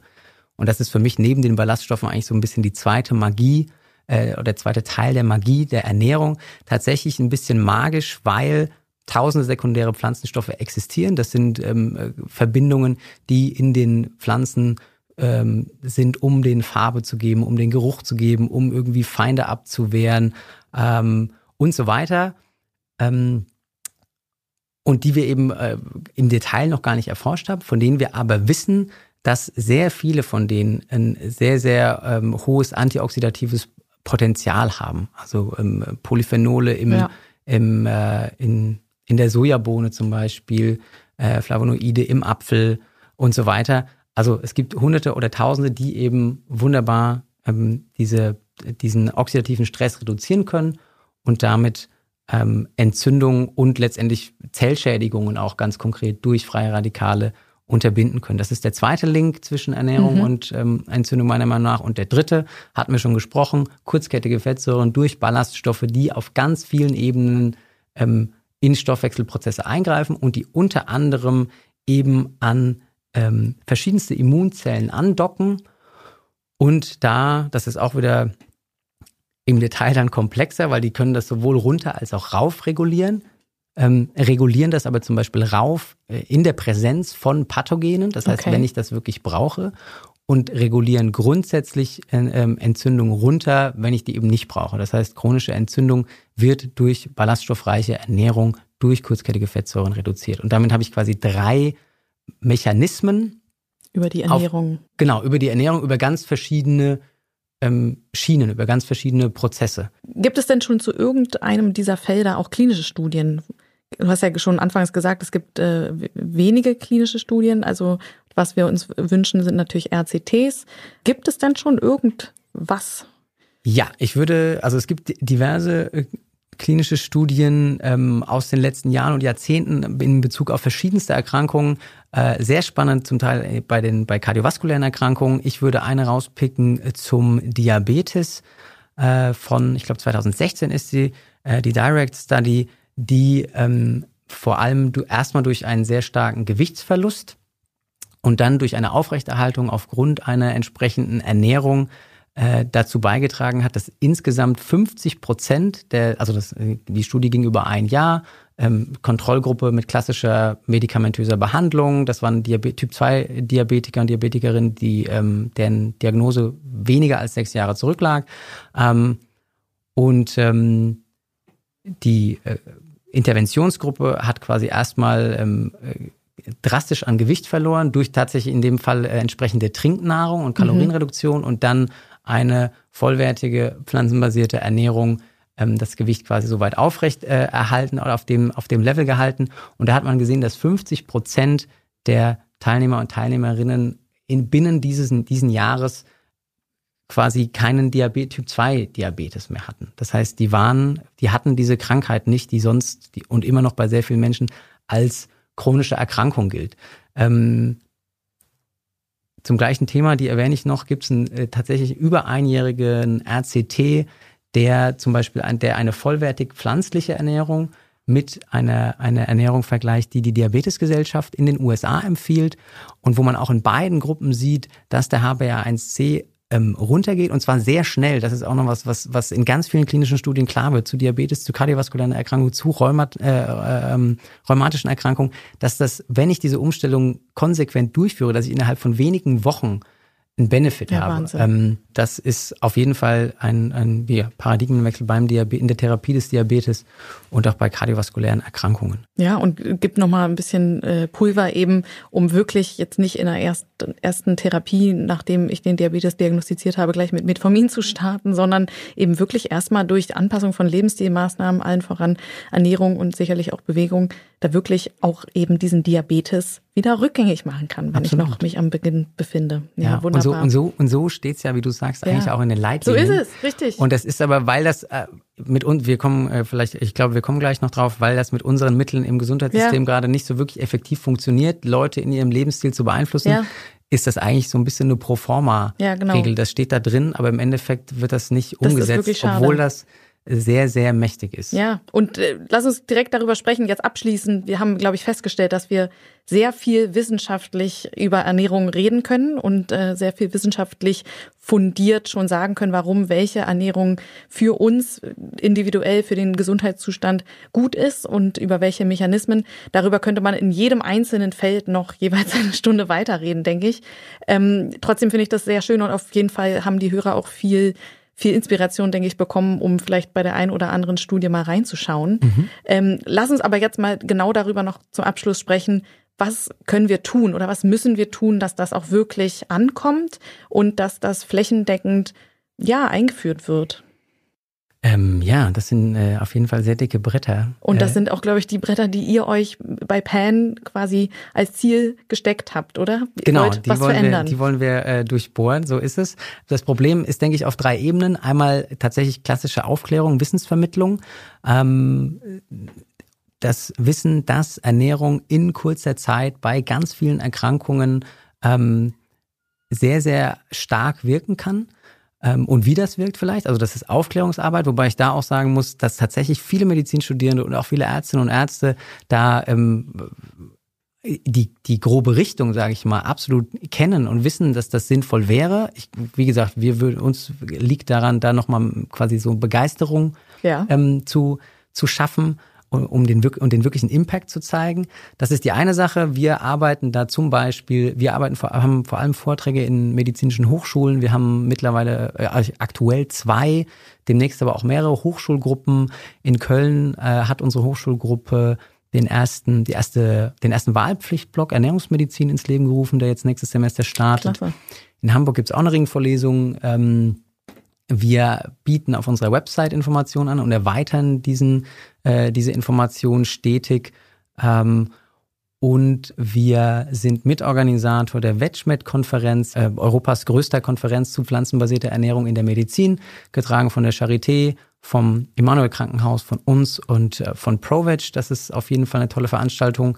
Und das ist für mich neben den Ballaststoffen eigentlich so ein bisschen die zweite Magie äh, oder der zweite Teil der Magie der Ernährung. Tatsächlich ein bisschen magisch, weil tausende sekundäre Pflanzenstoffe existieren. Das sind ähm, Verbindungen, die in den Pflanzen ähm, sind, um den Farbe zu geben, um den Geruch zu geben, um irgendwie Feinde abzuwehren ähm, und so weiter. Ähm, und die wir eben äh, im Detail noch gar nicht erforscht haben, von denen wir aber wissen, dass sehr viele von denen ein sehr, sehr ähm, hohes antioxidatives Potenzial haben. Also ähm, Polyphenole im, ja. im, äh, in, in der Sojabohne zum Beispiel, äh, Flavonoide im Apfel und so weiter. Also es gibt Hunderte oder Tausende, die eben wunderbar ähm, diese, diesen oxidativen Stress reduzieren können und damit ähm, Entzündungen und letztendlich Zellschädigungen auch ganz konkret durch freie Radikale unterbinden können. Das ist der zweite Link zwischen Ernährung mhm. und ähm, Entzündung meiner Meinung nach. Und der dritte, hatten wir schon gesprochen, kurzkettige Fettsäuren durch Ballaststoffe, die auf ganz vielen Ebenen ähm, in Stoffwechselprozesse eingreifen und die unter anderem eben an ähm, verschiedenste Immunzellen andocken. Und da, das ist auch wieder im Detail dann komplexer, weil die können das sowohl runter als auch rauf regulieren ähm, regulieren das aber zum Beispiel rauf äh, in der Präsenz von Pathogenen, das heißt, okay. wenn ich das wirklich brauche, und regulieren grundsätzlich äh, ähm, Entzündung runter, wenn ich die eben nicht brauche. Das heißt, chronische Entzündung wird durch ballaststoffreiche Ernährung durch kurzkettige Fettsäuren reduziert. Und damit habe ich quasi drei Mechanismen. Über die Ernährung. Auf, genau, über die Ernährung, über ganz verschiedene ähm, Schienen, über ganz verschiedene Prozesse. Gibt es denn schon zu irgendeinem dieser Felder auch klinische Studien, Du hast ja schon anfangs gesagt, es gibt äh, wenige klinische Studien. Also was wir uns wünschen, sind natürlich RCTs. Gibt es denn schon irgendwas? Ja, ich würde, also es gibt diverse äh, klinische Studien ähm, aus den letzten Jahren und Jahrzehnten in Bezug auf verschiedenste Erkrankungen. Äh, sehr spannend zum Teil bei den bei kardiovaskulären Erkrankungen. Ich würde eine rauspicken äh, zum Diabetes äh, von, ich glaube 2016 ist sie, äh, die Direct Study die ähm, vor allem du erstmal durch einen sehr starken Gewichtsverlust und dann durch eine Aufrechterhaltung aufgrund einer entsprechenden Ernährung äh, dazu beigetragen hat, dass insgesamt 50 Prozent der, also das, die Studie ging über ein Jahr, ähm, Kontrollgruppe mit klassischer medikamentöser Behandlung, das waren Diabet Typ 2 Diabetiker und Diabetikerinnen, die ähm, deren Diagnose weniger als sechs Jahre zurücklag. Ähm, und ähm, die äh, Interventionsgruppe hat quasi erstmal ähm, äh, drastisch an Gewicht verloren durch tatsächlich in dem Fall äh, entsprechende Trinknahrung und Kalorienreduktion mhm. und dann eine vollwertige pflanzenbasierte Ernährung ähm, das Gewicht quasi so weit aufrecht äh, erhalten oder auf dem, auf dem Level gehalten. Und da hat man gesehen, dass 50 Prozent der Teilnehmer und Teilnehmerinnen in binnen dieses diesen Jahres quasi keinen Diabetes, Typ 2 Diabetes mehr hatten. Das heißt, die waren, die hatten diese Krankheit nicht, die sonst die, und immer noch bei sehr vielen Menschen als chronische Erkrankung gilt. Ähm, zum gleichen Thema, die erwähne ich noch, gibt es einen äh, tatsächlich über einjährigen RCT, der zum Beispiel ein, der eine vollwertig pflanzliche Ernährung mit einer, einer Ernährung vergleicht, die die Diabetesgesellschaft in den USA empfiehlt und wo man auch in beiden Gruppen sieht, dass der HbA1c ähm, runtergeht und zwar sehr schnell. Das ist auch noch was, was, was in ganz vielen klinischen Studien klar wird, zu Diabetes, zu kardiovaskulären Erkrankungen, zu Rheumat, äh, ähm, rheumatischen Erkrankungen, dass das, wenn ich diese Umstellung konsequent durchführe, dass ich innerhalb von wenigen Wochen einen Benefit Ja, habe. Ähm, das ist auf jeden Fall ein, ein ja, Paradigmenwechsel beim Diabetes, in der Therapie des Diabetes und auch bei kardiovaskulären Erkrankungen. Ja, und gibt nochmal ein bisschen äh, Pulver eben, um wirklich jetzt nicht in der ersten, ersten Therapie, nachdem ich den Diabetes diagnostiziert habe, gleich mit Metformin zu starten, sondern eben wirklich erstmal durch Anpassung von Lebensstilmaßnahmen, allen voran Ernährung und sicherlich auch Bewegung, da wirklich auch eben diesen Diabetes wieder rückgängig machen kann, wenn Absolut. ich noch mich am Beginn befinde. Ja, und so, wunderbar. und so, und so steht's ja, wie du sagst, eigentlich Ja. auch in den so Leitlinien. ist es, richtig. Und das ist aber, weil das äh, mit uns, wir kommen äh, vielleicht, ich glaube, wir kommen gleich noch drauf, weil das mit unseren Mitteln im Gesundheitssystem Ja. gerade nicht so wirklich effektiv funktioniert, Leute in ihrem Lebensstil zu beeinflussen, Ja. ist das eigentlich so ein bisschen eine Proforma-Regel. Ja, genau. Das steht da drin, aber im Endeffekt wird das nicht Das umgesetzt, obwohl das sehr, sehr mächtig ist. Ja, und äh, lass uns direkt darüber sprechen, jetzt abschließend. Wir haben, glaube ich, festgestellt, dass wir sehr viel wissenschaftlich über Ernährung reden können und äh, sehr viel wissenschaftlich fundiert schon sagen können, warum welche Ernährung für uns individuell, für den Gesundheitszustand gut ist und über welche Mechanismen. Darüber könnte man in jedem einzelnen Feld noch jeweils eine Stunde weiterreden, denke ich. Ähm, trotzdem finde ich das sehr schön und auf jeden Fall haben die Hörer auch viel viel Inspiration, denke ich, bekommen, um vielleicht bei der einen oder anderen Studie mal reinzuschauen. Ähm, lass uns aber jetzt mal genau darüber noch zum Abschluss sprechen. Was können wir tun oder was müssen wir tun, dass das auch wirklich ankommt und dass das flächendeckend ja eingeführt wird? Ähm, ja, das sind äh, auf jeden Fall sehr dicke Bretter. Und das äh, sind auch, glaube ich, die Bretter, die ihr euch bei Pan quasi als Ziel gesteckt habt, oder? Ihr Genau, die was wollen, wir, die wollen wir äh, durchbohren, so ist es. Das Problem ist, denke ich, auf drei Ebenen. Einmal tatsächlich klassische Aufklärung, Wissensvermittlung. Ähm, das Wissen, dass Ernährung in kurzer Zeit bei ganz vielen Erkrankungen ähm, sehr, sehr stark wirken kann. Ähm, und wie das wirkt vielleicht, also das ist Aufklärungsarbeit, wobei ich da auch sagen muss, dass tatsächlich viele Medizinstudierende und auch viele Ärztinnen und Ärzte da ähm, die, die grobe Richtung, sage ich mal, absolut kennen und wissen, dass das sinnvoll wäre. Ich, wie gesagt, wir würden, uns liegt daran, da nochmal quasi so Begeisterung ja. ähm, zu, zu schaffen, um, den, um den wirklichen Impact zu zeigen. Das ist die eine Sache. Wir arbeiten da zum Beispiel, wir arbeiten vor, haben vor allem Vorträge in medizinischen Hochschulen. Wir haben mittlerweile äh, aktuell zwei, demnächst aber auch mehrere Hochschulgruppen. In Köln äh, hat unsere Hochschulgruppe den ersten, die erste, den ersten Wahlpflichtblock Ernährungsmedizin ins Leben gerufen, der jetzt nächstes Semester startet. Klasse. In Hamburg gibt's auch eine Ringvorlesung. Ähm, wir bieten auf unserer Website Informationen an und erweitern diesen, äh, diese Informationen stetig. Ähm, und wir sind Mitorganisator der VegMed-Konferenz, äh, Europas größter Konferenz zu pflanzenbasierter Ernährung in der Medizin, getragen von der Charité, vom Immanuel Krankenhaus, von uns und äh, von ProVeg. Das ist auf jeden Fall eine tolle Veranstaltung.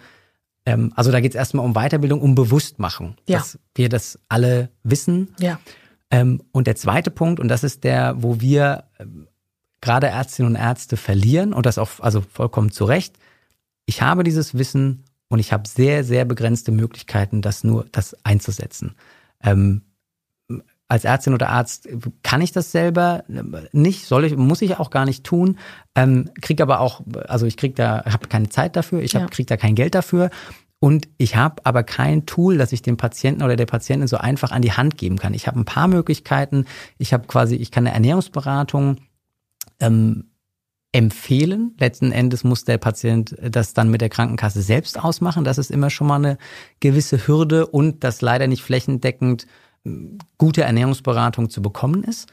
Ähm, also da geht es erstmal um Weiterbildung, um Bewusstmachung, Ja. dass wir das alle wissen. Ja. Ähm, und der zweite Punkt, und das ist der, wo wir ähm, gerade Ärztinnen und Ärzte verlieren, und das auch also vollkommen zu Recht, ich habe dieses Wissen und ich habe sehr, sehr begrenzte Möglichkeiten, das nur das einzusetzen. Ähm, als Ärztin oder Arzt kann ich das selber nicht, soll ich, muss ich auch gar nicht tun, ähm, krieg aber auch, also ich krieg da, habe keine Zeit dafür, ich hab, Ja. krieg da kein Geld dafür und ich habe aber kein Tool, das ich dem Patienten oder der Patientin so einfach an die Hand geben kann. Ich habe ein paar Möglichkeiten. Ich habe quasi, ich kann eine Ernährungsberatung ähm, empfehlen. Letzten Endes muss der Patient das dann mit der Krankenkasse selbst ausmachen. Das ist immer schon mal eine gewisse Hürde und das leider nicht flächendeckend ähm, gute Ernährungsberatung zu bekommen ist.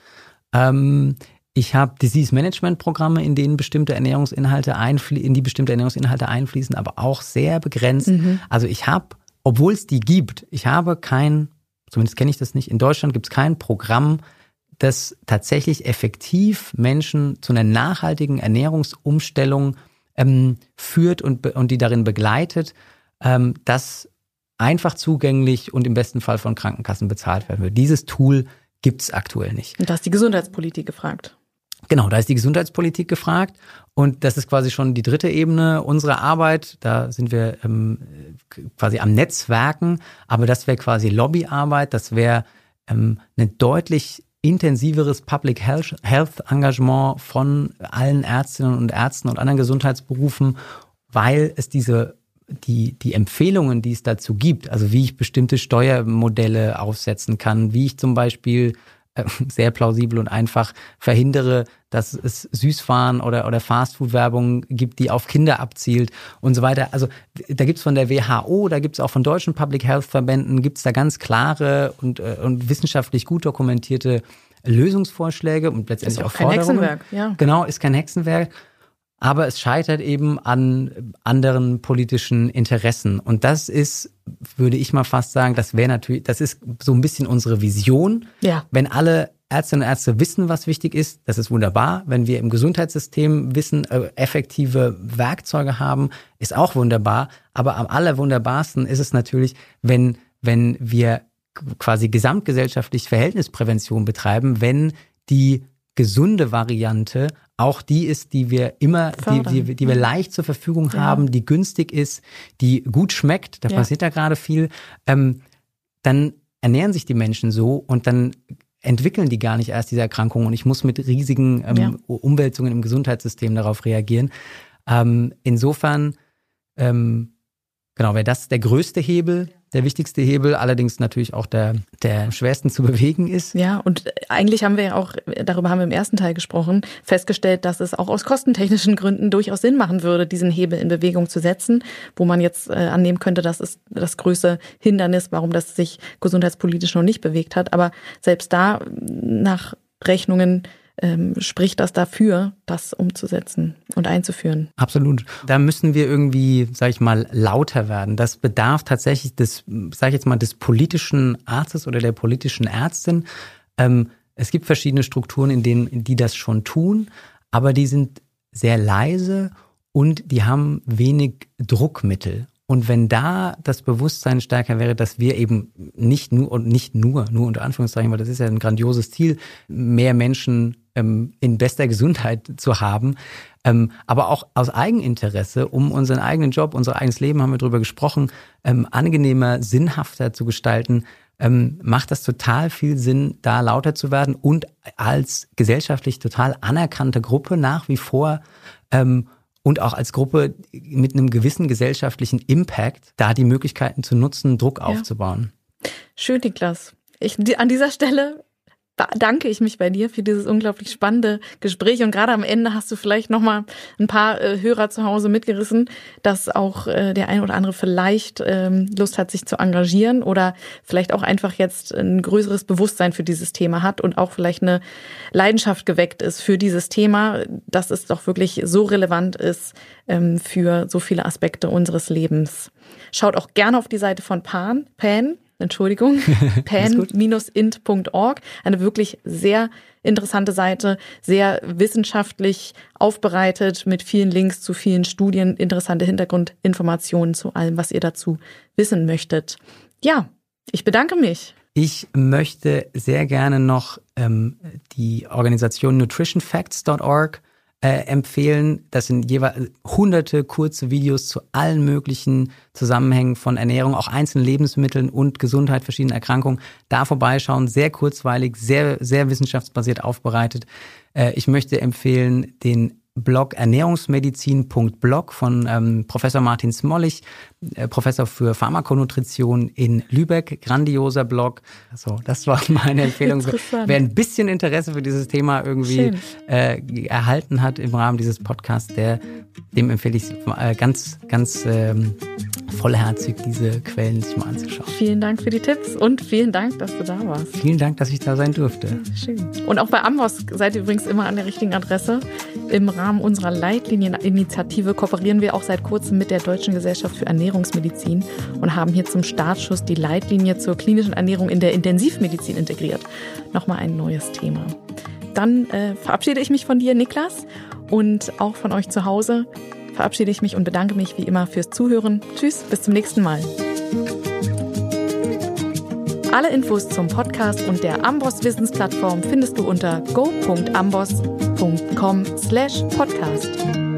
Ähm, ich habe Disease Management Programme, in denen bestimmte Ernährungsinhalte einflie in die bestimmte Ernährungsinhalte einfließen, aber auch sehr begrenzt. Also ich habe, obwohl es die gibt, ich habe kein, zumindest kenne ich das nicht, in Deutschland gibt es kein Programm, das tatsächlich effektiv Menschen zu einer nachhaltigen Ernährungsumstellung ähm, führt und, und die darin begleitet, ähm, das einfach zugänglich und im besten Fall von Krankenkassen bezahlt werden wird. Dieses Tool gibt es aktuell nicht. Und da ist die Gesundheitspolitik gefragt. Genau, da ist die Gesundheitspolitik gefragt. Und das ist quasi schon die dritte Ebene unserer Arbeit. Da sind wir ähm, quasi am Netzwerken, aber das wäre quasi Lobbyarbeit, das wäre ähm, ein deutlich intensiveres Public Health, Engagement von allen Ärztinnen und Ärzten und anderen Gesundheitsberufen, weil es diese die, die Empfehlungen, die es dazu gibt, also wie ich bestimmte Steuermodelle aufsetzen kann, wie ich zum Beispiel sehr plausibel und einfach verhindere, dass es Süßfahren oder, oder Fastfood-Werbung gibt, die auf Kinder abzielt und so weiter. Also da gibt's von der WHO, da gibt's auch von deutschen Public Health-Verbänden, gibt's da ganz klare und, äh, und wissenschaftlich gut dokumentierte Lösungsvorschläge und letztendlich ist auch, auch kein Forderungen. Hexenwerk, ja. Genau, ist kein Hexenwerk. Aber es scheitert eben an anderen politischen Interessen. Und das ist, würde ich mal fast sagen, das wäre natürlich, das ist so ein bisschen unsere Vision. Ja. Wenn alle Ärztinnen und Ärzte wissen, was wichtig ist, das ist wunderbar. Wenn wir im Gesundheitssystem wissen, äh, effektive Werkzeuge haben, ist auch wunderbar. Aber am allerwunderbarsten ist es natürlich, wenn, wenn wir quasi gesamtgesellschaftlich Verhältnisprävention betreiben, wenn die gesunde Variante auch die ist, die wir immer, die, die, die, wir leicht zur Verfügung ja. haben, die günstig ist, die gut schmeckt, da ja. passiert da gerade viel, ähm, dann ernähren sich die Menschen so und dann entwickeln die gar nicht erst diese Erkrankungen und ich muss mit riesigen ähm, ja. Umwälzungen im Gesundheitssystem darauf reagieren. Ähm, insofern, ähm, genau, wäre das der größte Hebel, der wichtigste Hebel, allerdings natürlich auch der, der schwersten zu bewegen ist. Ja, und eigentlich haben wir ja auch, darüber haben wir im ersten Teil gesprochen, festgestellt, dass es auch aus kostentechnischen Gründen durchaus Sinn machen würde, diesen Hebel in Bewegung zu setzen, wo man jetzt äh, annehmen könnte, das ist das größte Hindernis, warum das sich gesundheitspolitisch noch nicht bewegt hat. Aber selbst da nach Rechnungen ähm, spricht das dafür, das umzusetzen und einzuführen. Absolut. Da müssen wir irgendwie, sag ich mal, lauter werden. Das bedarf tatsächlich des, sag ich jetzt mal, des politischen Arztes oder der politischen Ärztin. Ähm, es gibt verschiedene Strukturen, in denen die das schon tun, aber die sind sehr leise und die haben wenig Druckmittel. Und wenn da das Bewusstsein stärker wäre, dass wir eben nicht nur und nicht nur, nur unter Anführungszeichen, weil das ist ja ein grandioses Ziel, mehr Menschen ähm, in bester Gesundheit zu haben, ähm, aber auch aus Eigeninteresse, um unseren eigenen Job, unser eigenes Leben, haben wir darüber gesprochen, ähm, angenehmer, sinnhafter zu gestalten, ähm, macht das total viel Sinn, da lauter zu werden und als gesellschaftlich total anerkannte Gruppe nach wie vor ähm, und auch als Gruppe mit einem gewissen gesellschaftlichen Impact, da die Möglichkeiten zu nutzen, Druck ja. aufzubauen. Schön, Niklas. Ich, an dieser Stelle danke ich mich bei dir für dieses unglaublich spannende Gespräch. Und gerade am Ende hast du vielleicht noch mal ein paar äh, Hörer zu Hause mitgerissen, dass auch äh, der ein oder andere vielleicht ähm, Lust hat, sich zu engagieren oder vielleicht auch einfach jetzt ein größeres Bewusstsein für dieses Thema hat und auch vielleicht eine Leidenschaft geweckt ist für dieses Thema, dass es doch wirklich so relevant ist ähm, für so viele Aspekte unseres Lebens. Schaut auch gerne auf die Seite von Pan, Pan Entschuldigung, pan-int.org. Eine wirklich sehr interessante Seite, sehr wissenschaftlich aufbereitet mit vielen Links zu vielen Studien, interessante Hintergrundinformationen zu allem, was ihr dazu wissen möchtet. Ja, ich bedanke mich. Ich möchte sehr gerne noch ähm, die Organisation nutritionfacts.org äh, empfehlen. Das sind jeweils hunderte kurze Videos zu allen möglichen Zusammenhängen von Ernährung, auch einzelnen Lebensmitteln und Gesundheit, verschiedenen Erkrankungen. Da vorbeischauen, sehr kurzweilig, sehr, sehr wissenschaftsbasiert aufbereitet. Äh, ich möchte empfehlen den Blog ernährungsmedizin.blog von ähm, Professor Martin Smollig, Professor für Pharmakonutrition in Lübeck. Grandioser Blog. So, das war meine Empfehlung. Wer ein bisschen Interesse für dieses Thema irgendwie äh, erhalten hat im Rahmen dieses Podcasts, der, dem empfehle ich äh, ganz, ganz ähm, vollherzig, diese Quellen sich mal anzuschauen. Vielen Dank für die Tipps und vielen Dank, dass du da warst. Vielen Dank, dass ich da sein durfte. Schön. Und auch bei Amboss seid ihr übrigens immer an der richtigen Adresse. Im Rahmen unserer Leitlinieninitiative kooperieren wir auch seit kurzem mit der Deutschen Gesellschaft für Ernährungsmedizin und haben hier zum Startschuss die Leitlinie zur klinischen Ernährung in der Intensivmedizin integriert. Nochmal ein neues Thema. Dann äh, verabschiede ich mich von dir, Niklas, und auch von euch zu Hause. Verabschiede ich mich und bedanke mich wie immer fürs Zuhören. Tschüss, bis zum nächsten Mal. Alle Infos zum Podcast und der Amboss Wissensplattform findest du unter go.amboss.com/podcast.